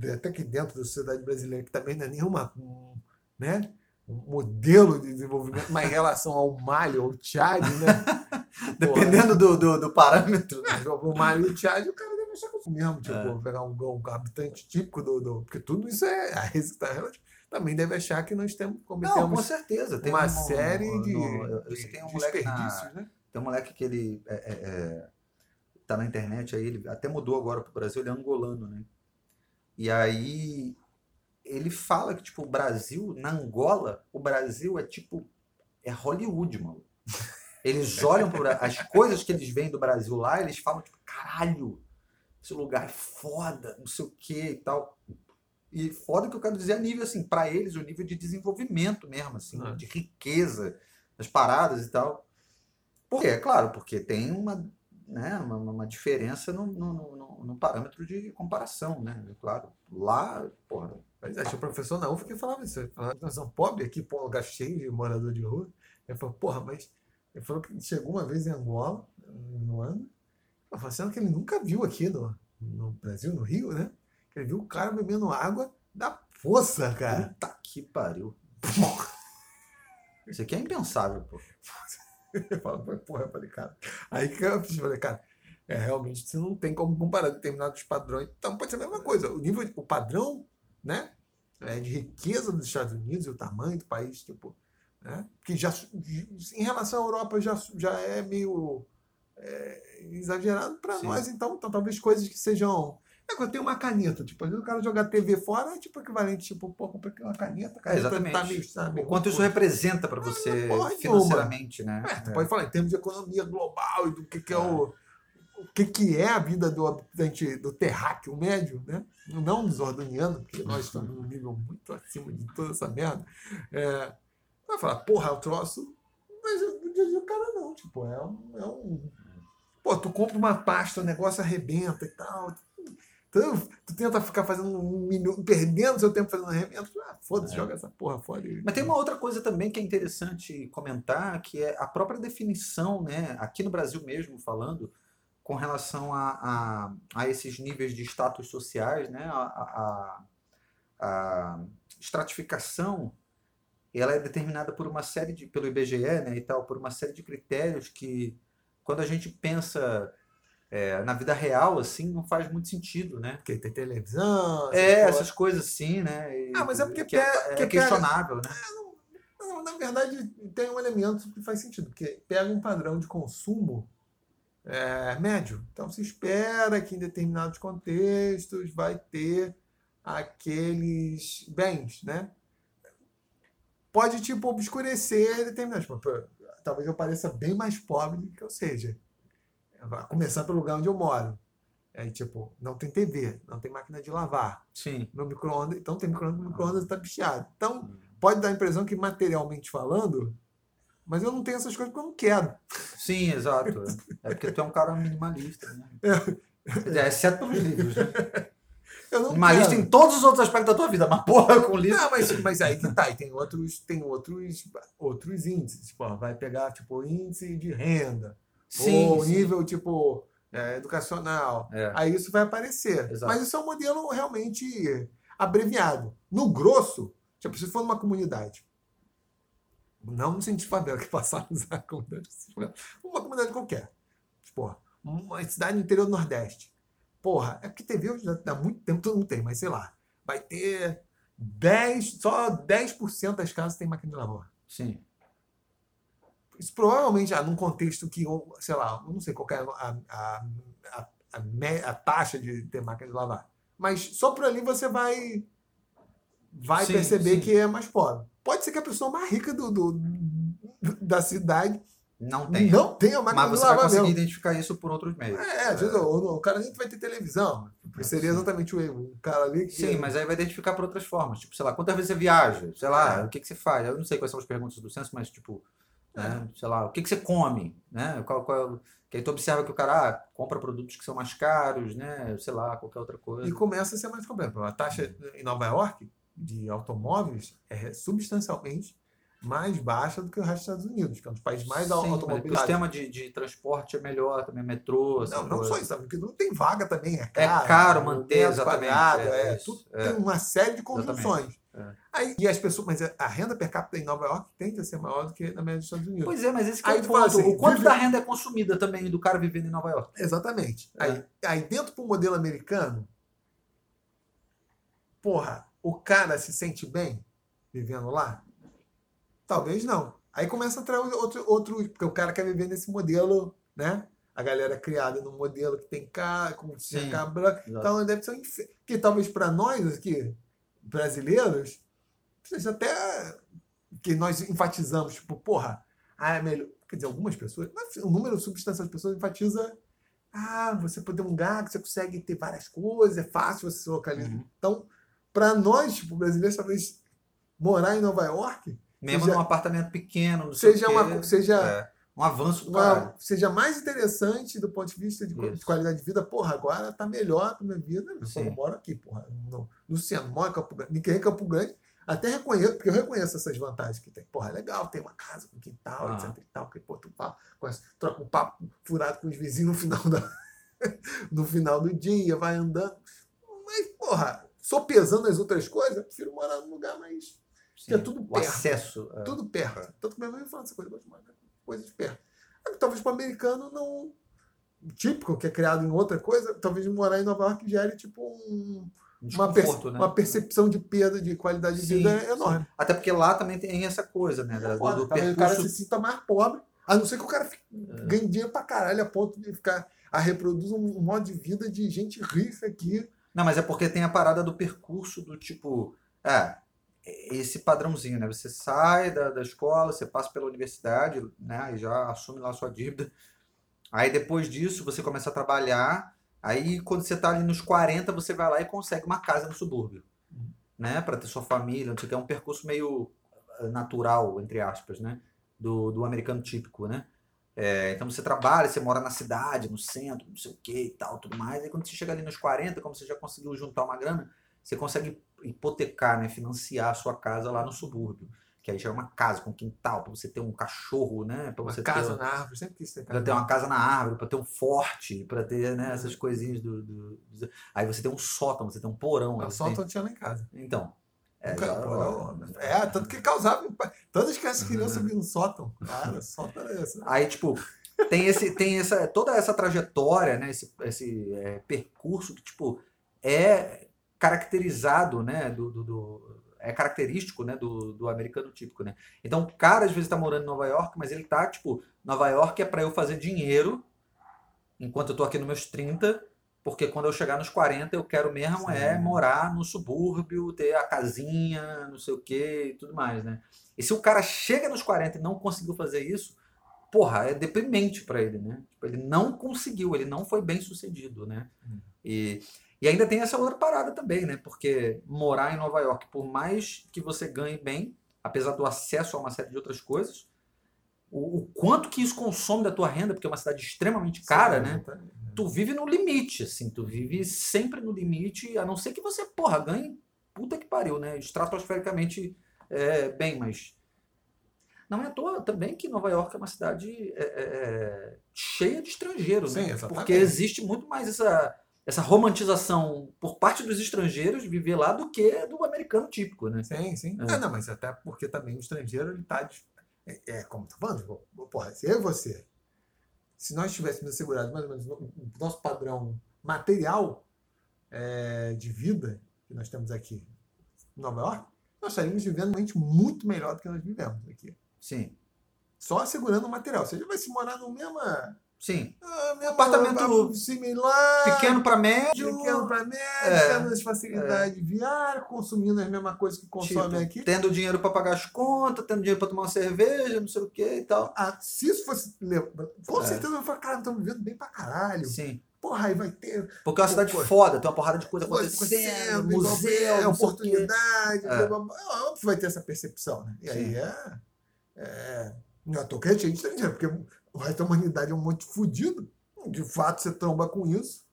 É, Até que dentro da sociedade brasileira, que também não é nenhuma, um, né? um modelo de desenvolvimento, mas em relação ao Mali, ao Tchad, né? *laughs* Dependendo do, do, do parâmetro. É, o Mali e o Tchad, o cara deve achar é isso mesmo, tipo, É. pegar um, um habitante típico do, do. Porque tudo isso é. A resistência também deve achar que nós temos, Não, com cometemos certeza. Tem uma um- série de, no- eu- eu de que tem um moleque na, desperdícios, né? Tem um moleque que ele é, é, é, tá na internet aí, ele até mudou agora pro Brasil, ele é angolano, né? E aí ele fala que, tipo, o Brasil, na Angola, o Brasil é tipo, é Hollywood, mano. Eles *laughs* olham para as coisas que eles veem do Brasil lá, eles falam, tipo, caralho, esse lugar é foda, não sei o que e tal. E foda que eu quero dizer a nível, assim, para eles, o nível de desenvolvimento mesmo, assim, Ah. de riqueza das paradas e tal. Por quê? É claro, porque tem uma, né, uma, uma diferença no, no, no- no parâmetro de comparação, né? É Claro, lá, porra, Mas acho que o professor na UF que falava isso. Ele falava, nós somos pobres aqui, pô, lugar cheio de morador de rua. Ele falou, porra, mas. Ele falou que chegou uma vez em Angola, no ano, sendo que ele nunca viu aqui no, no Brasil, no Rio, né? Ele viu o cara bebendo água da poça, cara. puta que pariu. *laughs* Isso aqui é impensável, pô. Eu falo, porra, eu falei, cara. Aí que eu falei, cara, é, realmente você não tem como comparar determinados padrões. Então pode ser a mesma coisa. O nível, o padrão, né? é, de riqueza dos Estados Unidos e o tamanho do país, tipo, né? Que já em relação à Europa já, já é meio é, exagerado para nós, então, então talvez coisas que sejam é, quando tem uma caneta, tipo, às vezes o cara jogar TV fora é tipo equivalente, tipo, pô, comprei aqui uma caneta, a caneta exatamente. tá meio, sabe, O quanto isso coisa. representa para você porra nenhuma. financeiramente, né? É, tu pode falar em termos de economia global e do que, que é o. O que, que é a vida do habitante do terráqueo médio, né? Não dos ordunianos, porque nós estamos num nível muito acima de toda essa merda. É, Vai falar, porra, o troço. Mas no dia o cara não, tipo, é um. É um... Pô, tu compra uma pasta, o negócio arrebenta e tal. Tu, tu tenta ficar fazendo um minuto, perdendo seu tempo fazendo arrebento. Ah, foda-se, É. joga essa porra fora. Mas tem uma outra coisa também que é interessante comentar, que é a própria definição, né, aqui no Brasil mesmo falando, com relação a, a, a esses níveis de status sociais, né, a, a, a- a estratificação, ela é determinada por uma série de, pelo IBGE, né, e tal, por uma série de critérios que, quando a gente pensa é, na vida real, assim, não faz muito sentido, né? Porque tem televisão. essas É, porra. essas coisas assim, né? e- Ah, mas é porque que é, pega- é porque pega- questionável, né? Não, na verdade, tem um elemento que faz sentido, porque pega um padrão de consumo é, médio. Então, se espera que em determinados contextos vai ter aqueles bens, né? Pode, tipo, obscurecer determinados. Talvez eu pareça bem mais pobre do que eu seja. Vai começar pelo lugar onde eu moro. Aí, tipo, não tem TV, não tem máquina de lavar. Sim. Meu micro-ondas, então tem micro-ondas, o micro-ondas está bicheado. Então, Hum. pode dar a impressão que materialmente falando, mas eu não tenho essas coisas porque eu não quero. Sim, exato. É porque tu é um cara minimalista, né? *laughs* É, exceto pelos livros, né? *laughs* Eu não Minimalista quero. em todos os outros aspectos da tua vida, mas porra, com livro. Não, mas, mas aí que tá, e tem outros, tem outros, outros índices. Tipo, ó, vai pegar tipo índice de renda, ou sim. nível tipo é, educacional. É. Aí isso vai aparecer. Exato. Mas isso é um modelo realmente abreviado. No grosso, tipo, se for numa comunidade, não no sentido de favela, que *laughs* passaram a usar a comunidade, uma comunidade qualquer. Tipo, uma cidade no interior do Nordeste. Porra, é porque TV há muito tempo todo mundo tem, mas sei lá, vai ter 10, só 10% das casas tem máquina de lavar. Sim. Isso provavelmente, ah, num contexto que, sei lá, não sei qual é a, a, a, a, a taxa de ter máquina de lavar. Mas só por ali você vai, vai Sim, perceber sim. que é mais pobre. Pode ser que a pessoa mais rica do, do- da cidade Não tem. não tenha máquina Mas de você vai lavar conseguir mesmo. identificar isso por outros meios. É, vezes o, o cara nem vai ter televisão. Porque seria exatamente o erro. O cara ali que. Sim, mas aí vai identificar por outras formas. Tipo, sei lá, quantas vezes você viaja? Sei lá, É. o que, que você faz? Eu não sei quais são as perguntas do censo, mas tipo, né, sei lá, o que, que você come? Né? Qual, qual, que aí tu observa que o cara ah, compra produtos que são mais caros, né? Sei lá, qualquer outra coisa. E começa a ser mais complexo. A taxa em Nova York de automóveis é substancialmente mais baixa do que o resto dos Estados Unidos, que é um dos países mais mas o sistema de, de transporte é melhor, também metrô, Não, não coisa. só isso, porque não tem vaga também, é É caro. caro o manter, exatamente, quadrado, é é, tudo- é. Tem uma série de conjunções. É. Aí, e as pessoas, mas a renda per capita em Nova York tende a ser maior do que na média dos Estados Unidos. Pois é, mas esse que é Aí o tu fala ponto. assim, o quanto vive- da renda é consumida também do cara vivendo em Nova York? Exatamente. É. Aí, aí dentro do modelo americano, porra, o cara se sente bem vivendo lá? Talvez não. Aí começa a trazer outro, outro porque o cara quer viver nesse modelo, né? A galera criada num modelo que tem cara, com branca. Então deve ser um infer... que talvez para nós aqui, brasileiros, seja até que nós enfatizamos, tipo, porra, ah, é melhor. Quer dizer, algumas pessoas, mas um número substancial de pessoas enfatiza ah, você poder um lugar que você consegue ter várias coisas, é fácil você se localizar. Uhum. Então, para nós, tipo, brasileiros, talvez morar em Nova York Mesmo Seja- num apartamento pequeno, não seja, uma, seja, é, um avanço uma- seja mais interessante do ponto de vista de, de qualidade de vida. Porra, agora tá melhor pra minha vida. Eu só não moro aqui, porra. No, no centro, moro em Campo Grande. Ninguém em Campo Grande. Até reconheço, porque eu reconheço essas vantagens que tem. Porra, é legal, tem uma casa com quintal, Ah. etc e tal, que pô, tu fala, conhece, troca um papo furado com os vizinhos no final, da, *laughs* no final do dia, vai andando. Mas, porra, só pesando as outras coisas, eu prefiro morar num lugar mais. Sim, é tudo perto. acesso. é. Tudo perto. Tanto que minha mãe me fala essa coisa, eu gosto mais de coisas perto. Ah, Talvez para o americano não. Típico, que é criado em outra coisa, talvez morar em Nova York gere tipo um- Um uma, né? uma percepção de perda de qualidade de Sim, vida sim. enorme. Até porque lá também tem essa coisa, né? da- do, do talvez o cara percurso. se sinta mais pobre, a não ser que o cara fique, É. ganhe dinheiro pra caralho a ponto de ficar a reproduz um modo de vida de gente rica aqui. Não, mas é porque tem a parada do percurso do tipo. É, esse padrãozinho, né? Você sai da, da escola, você passa pela universidade, né? E já assume lá a sua dívida. Aí depois disso você começa a trabalhar. Aí quando você tá ali nos 40, você vai lá e consegue uma casa no subúrbio. Né? Pra ter sua família, não sei. É um percurso meio eh, natural, entre aspas, né? Do, do americano típico, né? É, então você trabalha, você mora na cidade, no centro, não sei o que e tal, tudo mais. E quando você chega ali nos 40, como você já conseguiu juntar uma grana, você consegue hipotecar, né? Financiar a sua casa lá no subúrbio. Que aí já é uma casa com quintal, para você ter um cachorro, né? Para Uma você casa ter, na árvore, sempre quis ter pra casa. ter uma casa na árvore, para ter um forte, para ter né, essas coisinhas do, do- do- Aí você tem um sótão, você tem um porão. aí Não, você só tem- tinha lá em casa. Então. É, Nunca- já- pô, é, tanto que causava. Todas as crianças queriam subir no sótão. Cara, sótão era esse. Aí, tipo, tem esse, tem essa, toda essa trajetória, né? Esse, esse é, percurso que, tipo, é caracterizado, né? Do, do- do- é característico, né? Do, do americano típico, né? Então, o cara às vezes tá morando em Nova York, mas ele tá, tipo, Nova York é para eu fazer dinheiro enquanto eu tô aqui nos meus 30, porque quando eu chegar nos 40, eu quero mesmo é Sim. morar no subúrbio, ter a casinha, não sei o que e tudo mais, né? E se o cara chega nos 40 e não conseguiu fazer isso, porra, é deprimente para ele, né? Tipo, ele não conseguiu, ele não foi bem sucedido, né? Hum. E, e ainda tem essa outra parada também, né? Porque morar em Nova York, por mais que você ganhe bem, apesar do acesso a uma série de outras coisas, o, o quanto que isso consome da tua renda, porque é uma cidade extremamente cara, né? Exatamente. Tu vive no limite, assim, tu vive sempre no limite, a não ser que você, porra, ganhe puta que pariu, né? Estratosfericamente é, bem, mas. Não é à toa também que Nova York é uma cidade é, é, é, cheia de estrangeiros, Sim, né? exatamente. Porque existe muito mais essa, essa romantização por parte dos estrangeiros viver lá do que do americano típico, né? Sim, sim. É. Ah, não, mas até porque também o estrangeiro, ele tá. de- É, é como tá falando, pô, porra, se eu e você, se nós tivéssemos assegurado mais ou menos o nosso padrão material é, de vida que nós temos aqui em Nova York, nós estaríamos vivendo realmente muito melhor do que nós vivemos aqui. Sim, Só assegurando o material. Você já vai se morar no mesmo. Sim. ah, Apartamento similar. Pequeno para médio, Pequeno para médio, É, tendo as facilidades de viária, consumindo a mesma coisa que consome tipo, aqui. tendo dinheiro para pagar as contas, tendo dinheiro para tomar uma cerveja, não sei o que e tal. Ah, se isso fosse. Com É. certeza eu falar, cara, estamos vivendo bem pra caralho. Sim. Porra, aí vai ter. Porque é uma cidade Pô, foda, tem uma porrada de coisa acontecendo, museu, é, oportunidade. É. blá. É óbvio vai ter essa percepção, né? E aí Sim. é. é é toque cheio de estrangeiro, porque o resto da humanidade é um monte fudido. De fato, você tromba com isso.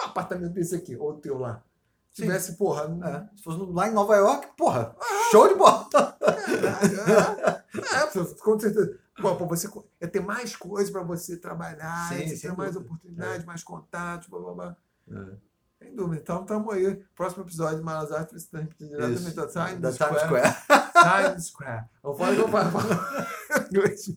Um apartamento desse aqui, ou o teu lá. Se Sim. tivesse, porra. É, se fosse lá em Nova York, porra, show de bola. É, é, é, com certeza. Pô, pô, você ia ter mais coisas para você trabalhar, Sim, ter mais oportunidades, mais contatos, blá, blá, blá. É. Sem dúvida. Então, estamos aí. Próximo episódio de Malas Artes, diretamente Isso, da Times da Square. Times Square. Times Square. Eu falo, *laughs* inglês.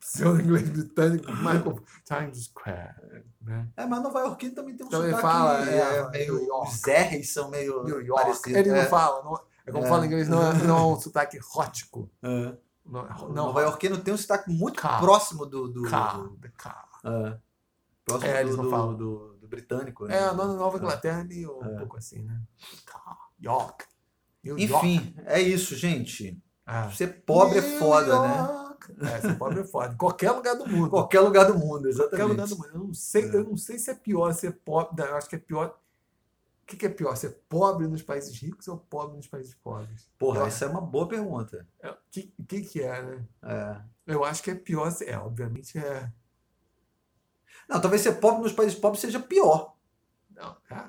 Seu inglês britânico, Michael. Times Square. Né? É, mas Nova Yorkino também tem um Também sotaque fala, é, é, meio... York. Os R's são meio New York. parecidos. Ele não é. fala. Não, é como É. fala em inglês, não é, não é um sotaque rótico. É. Não, O não, Nova Yorkino tem um sotaque muito Car. próximo do... do, Car, do- the car. é, próximo É, eles do, não do, falam. do- do britânico. né? É, a nova Nova Inglaterra é um É. pouco assim, né? York. New York. Enfim, é isso, gente. Ah. Ser pobre é New foda, né? York. É, ser pobre é foda. Em qualquer lugar do mundo. Qualquer lugar do mundo, qualquer lugar exatamente. do mundo. Eu não sei, eu não sei se é pior ser pobre. Eu acho que é pior. O que, que é pior? Ser pobre nos países ricos ou pobre nos países pobres? Porra, Eu- essa é uma boa pergunta. é, O que, o que, que é, né? É. Eu acho que é pior. ser- É, obviamente é. Não, talvez ser pobre nos países pobres seja pior. Não, é.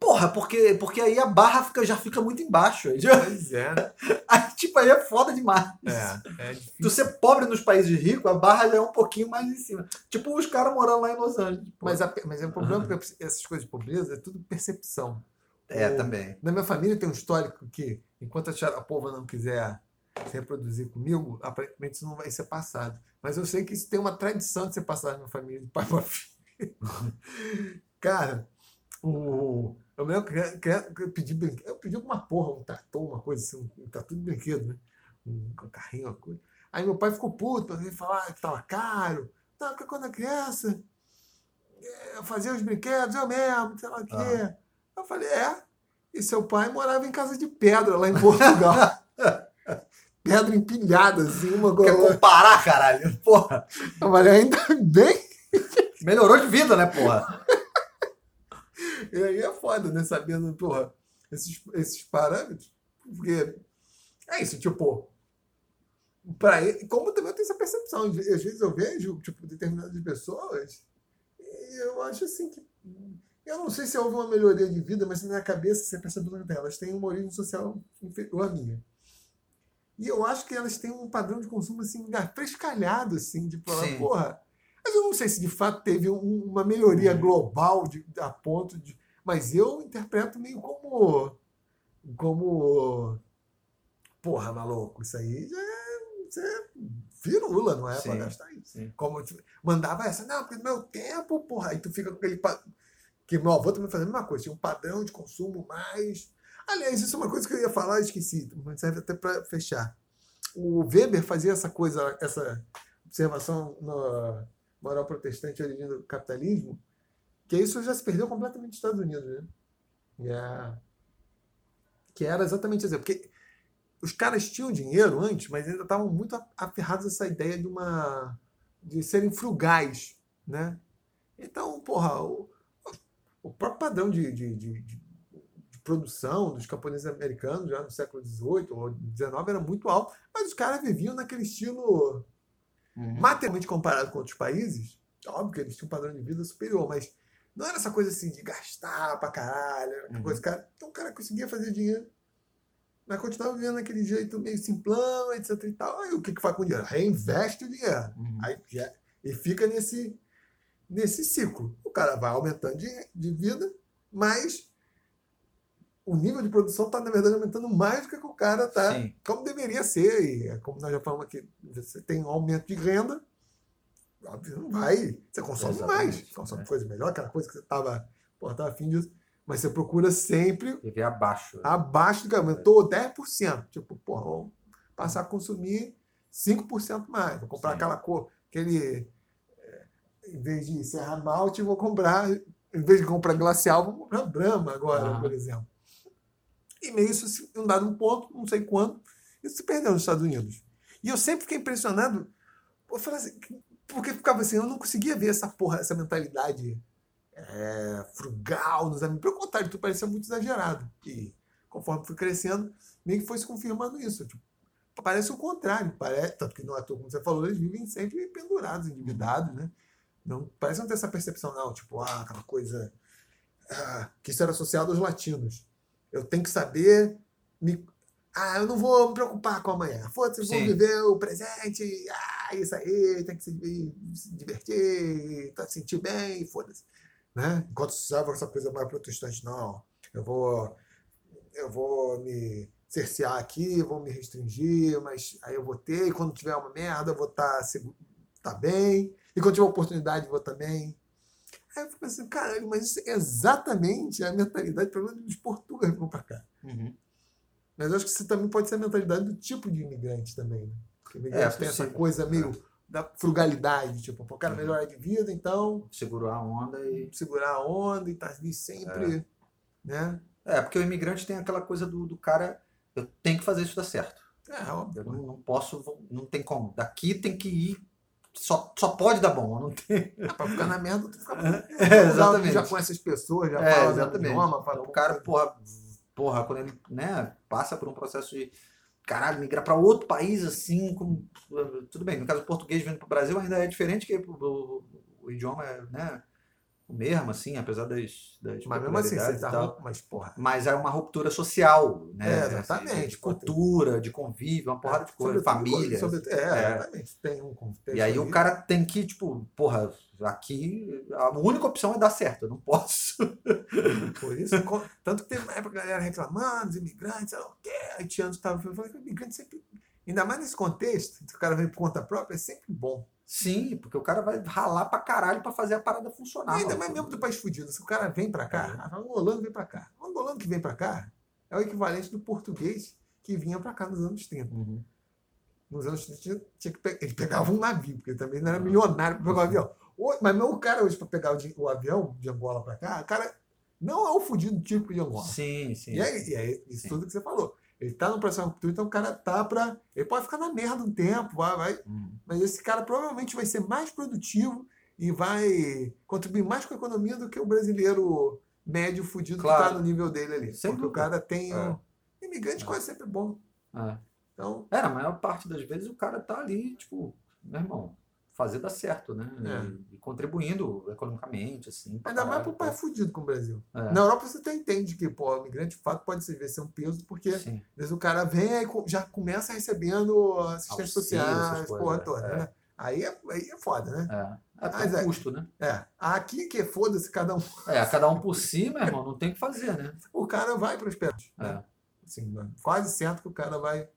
Porra, porque, porque aí a barra fica, já fica muito embaixo. Aí, Pois é. né? *laughs* aí, tipo, aí é foda demais. É, é Tu ser pobre nos países ricos, a barra já é um pouquinho mais em cima. Tipo os caras morando lá em Los Angeles. pô. Mas, a, mas é um problema porque essas coisas de pobreza é tudo percepção. é, o- também. Na minha família tem um histórico que, enquanto a tia- a povo não quiser se reproduzir comigo, aparentemente isso não vai ser passado. Mas eu sei que isso tem uma tradição de ser passado na minha família, de pai para filho. *laughs* Cara, o, eu lembro que, eu pedi brinquedo. Eu pedi alguma porra, um trator, uma coisa assim, um trator de brinquedo, né? Um, um carrinho, uma coisa. Aí meu pai ficou puto, ele falar que tava caro. Não, porque quando eu criança, eh, eu fazia os brinquedos, eu mesmo, sei lá o quê. Eu falei, é. E seu pai morava em casa de pedra lá em Portugal. *laughs* pedra empilhada, assim, uma com a Quer comparar, caralho? Porra. Eu falei, ainda bem. Melhorou de vida, né, porra? E aí é foda, né? Sabendo, porra, esses, esses parâmetros. Porque é isso, tipo, para ele, como também eu tenho essa percepção, às vezes eu vejo tipo determinadas pessoas e eu acho assim que eu não sei se houve uma melhoria de vida, mas na minha cabeça você percebe que elas têm uma origem social inferior à minha. E eu acho que elas têm um padrão de consumo assim, frescalhado, assim, de falar, Sim. porra. Mas eu não sei se de fato teve um, uma melhoria uhum. global de, a ponto de. Mas eu interpreto meio como. Como. Porra, maluco, isso aí já é, isso é firula, não é? Sim, pra gastar isso. Sim. Como mandava essa, não, porque no meu tempo, porra, aí tu fica com aquele. Que meu avô também fazia a mesma coisa, tinha um padrão de consumo mais Aliás, isso é uma coisa que eu ia falar e esqueci, mas serve até para fechar. O Weber fazia essa coisa, essa observação na moral protestante origem do capitalismo, que isso já se perdeu completamente nos Estados Unidos, né? Yeah. Que era exatamente isso. Porque os caras tinham dinheiro antes, mas ainda estavam muito aferrados a essa ideia de uma de serem frugais, né? Então, porra, o, o próprio padrão de, de, de, produção dos camponeses americanos já no século XVIII ou XIX era muito alto, mas os caras viviam naquele estilo uhum. materialmente comparado com outros países. Óbvio que eles tinham um padrão de vida superior, mas não era essa coisa assim de gastar pra caralho, uhum. coisa, cara. Então o cara conseguia fazer dinheiro, mas continuava vivendo naquele jeito meio simplão, etc e tal. Aí o que, que faz com o dinheiro? Reinveste o dinheiro. Uhum. Aí, e fica nesse, nesse ciclo. O cara vai aumentando de, de vida, mas o nível de produção está, na verdade, aumentando mais do que o cara está, como deveria ser. E é como nós já falamos aqui, você tem um aumento de renda, óbvio, não vai. Você consome Exatamente. mais, consome é. coisa melhor, aquela coisa que você estava tava afim disso. Mas você procura sempre. Viver abaixo. Né? Abaixo do que aumentou 10%. Tipo, porra, vamos passar a consumir 5% mais. Vou comprar Sim. aquela cor, aquele. É, em vez de Serra Malte, vou comprar. Em vez de comprar glacial, vou comprar Brahma agora, ah. por exemplo. E meio isso, em um dado ponto, não sei quando, isso se perdeu nos Estados Unidos. E eu sempre fiquei impressionado, eu falei assim, porque ficava assim, eu não conseguia ver essa porra, essa mentalidade é, frugal nos amigos. Pelo contrário, tu parecia muito exagerado. E conforme fui crescendo, meio que foi se confirmando isso. Tipo, parece o contrário. Parece, tanto que não é como você falou, eles vivem sempre pendurados, endividados, né? Não, parece não ter essa percepção, não, tipo, ah, aquela coisa. Ah, que isso era associado aos latinos. Eu tenho que saber me. Ah, eu não vou me preocupar com amanhã. Foda-se, vou viver o presente. Ah, isso aí, tem que se, se divertir, tá, se sentir bem, foda-se. Né? Enquanto usava essa coisa mais protestante, não. Eu vou, eu vou me cercear aqui, vou me restringir, mas aí eu vou ter, e quando tiver uma merda, eu vou estar tá, tá bem, e quando tiver oportunidade, vou também. Aí eu fico assim, caralho, mas isso é exatamente a mentalidade, pelo menos dos portugueses que vão para cá. Uhum. Mas acho que isso também pode ser a mentalidade do tipo de imigrante também. Né? Porque imigrante é, tem essa coisa meio é. da frugalidade, tipo, o cara uhum. melhor de vida, então. Segurar a onda e. Segurar a onda e tá ali sempre. É. Né? É, porque o imigrante tem aquela coisa do, do cara, eu tenho que fazer isso dar certo. É, óbvio. Eu não, não posso, não tem como. Daqui tem que ir só, só pode dar bom, não tem. É, pra ficar na merda, tu fica. É, *laughs* exatamente. Já conhece as pessoas, já é, fala exatamente. idioma. Fala, então, o cara, porra, porra, quando ele né, passa por um processo de caralho, migrar para outro país assim, com, tudo bem, no caso do português vindo para o Brasil ainda é diferente que o, o, o idioma, né? Mesmo, assim, apesar das, das Mas mesmo assim, você tá mas porra. Mas é uma ruptura social, né? É, exatamente. Assim, de cultura, de convívio, uma porrada é, de coisa, família. Sobre, é, é, exatamente. Tem um tem E aí o cara tem que, tipo, porra, aqui a única opção é dar certo, eu não posso. *laughs* Por isso, tanto que tem uma época a galera reclamando, os imigrantes, sei lá o quê, haitianos estavam falando que o imigrante sempre. Ainda mais nesse contexto, que o cara vem por conta própria, é sempre bom. Sim, porque o cara vai ralar pra caralho pra fazer a parada funcionar. ainda mais mesmo do país fudido. Se o cara vem pra cá, é. o angolano vem pra cá. O angolano que vem pra cá é o equivalente do português que vinha pra cá nos anos 30. Uhum. Nos anos 30 tinha, tinha que pe... ele pegava um navio, porque ele também não era milionário pra pegar um avião. Mas meu cara hoje pra pegar o, o, avião de Angola pra cá, o cara não é o fudido tipo de Angola. Sim, sim. E é, e é isso sim. tudo que você falou. Ele tá no processo ruptura, então o cara tá para. Ele pode ficar na merda um tempo, vai, vai. Uhum. Mas esse cara provavelmente vai ser mais produtivo e vai contribuir mais com a economia do que o brasileiro médio fudido claro. que tá no nível dele ali. Sempre porque o cara tem. É. Um... Imigrante é. quase sempre bom. É. Então, É, na maior parte das vezes o cara tá ali, tipo, meu irmão, fazer dar certo, né? É. E, contribuindo economicamente, assim. ainda mais caralho, pro pai fudido com o Brasil. É. Na Europa você até entende que, pô, o migrante de fato pode ser, ser um peso, porque Sim. o cara vem e já começa recebendo assistência coisas, porra é. toda, É. né? Aí é, aí é foda, né? É. É Mas é. custo, né? É. Aqui que foda-se cada um. É, cada um por si, meu irmão, não tem o que fazer, né? *laughs* O cara vai prosperar. né? É. Assim, mano, quase certo que o cara vai,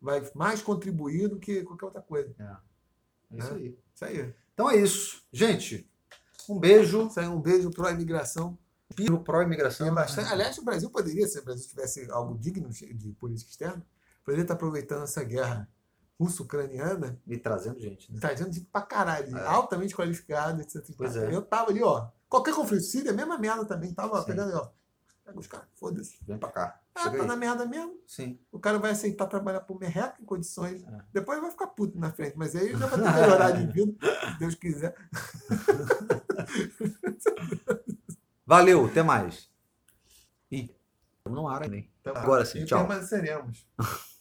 vai mais contribuir do que qualquer outra coisa. É isso Né? aí. Isso aí. Então é isso. Gente, um beijo. Isso aí, um beijo pro imigração. Pirro pró-imigração. Tem bastante. Aliás, o Brasil poderia, se o Brasil tivesse algo digno de política externa, poderia estar aproveitando essa guerra russo-ucraniana E trazendo gente, né? Trazendo gente pra caralho, É. altamente qualificado, etc. Pois é. Eu tava ali, ó. Qualquer conflito, Síria, mesma merda também. Tava Sim. pegando, ó. Pega os caras, foda-se. Vem pra cá. Ah, tá na merda mesmo. Sim. O cara vai aceitar trabalhar por merreca em condições. É. Depois vai ficar puto na frente, mas aí já vai *laughs* ter melhorado de vida, se Deus quiser. *laughs* Valeu, até mais. Ih, estamos no ar ainda, hein? Agora sim, e tchau. permaneceremos. *laughs*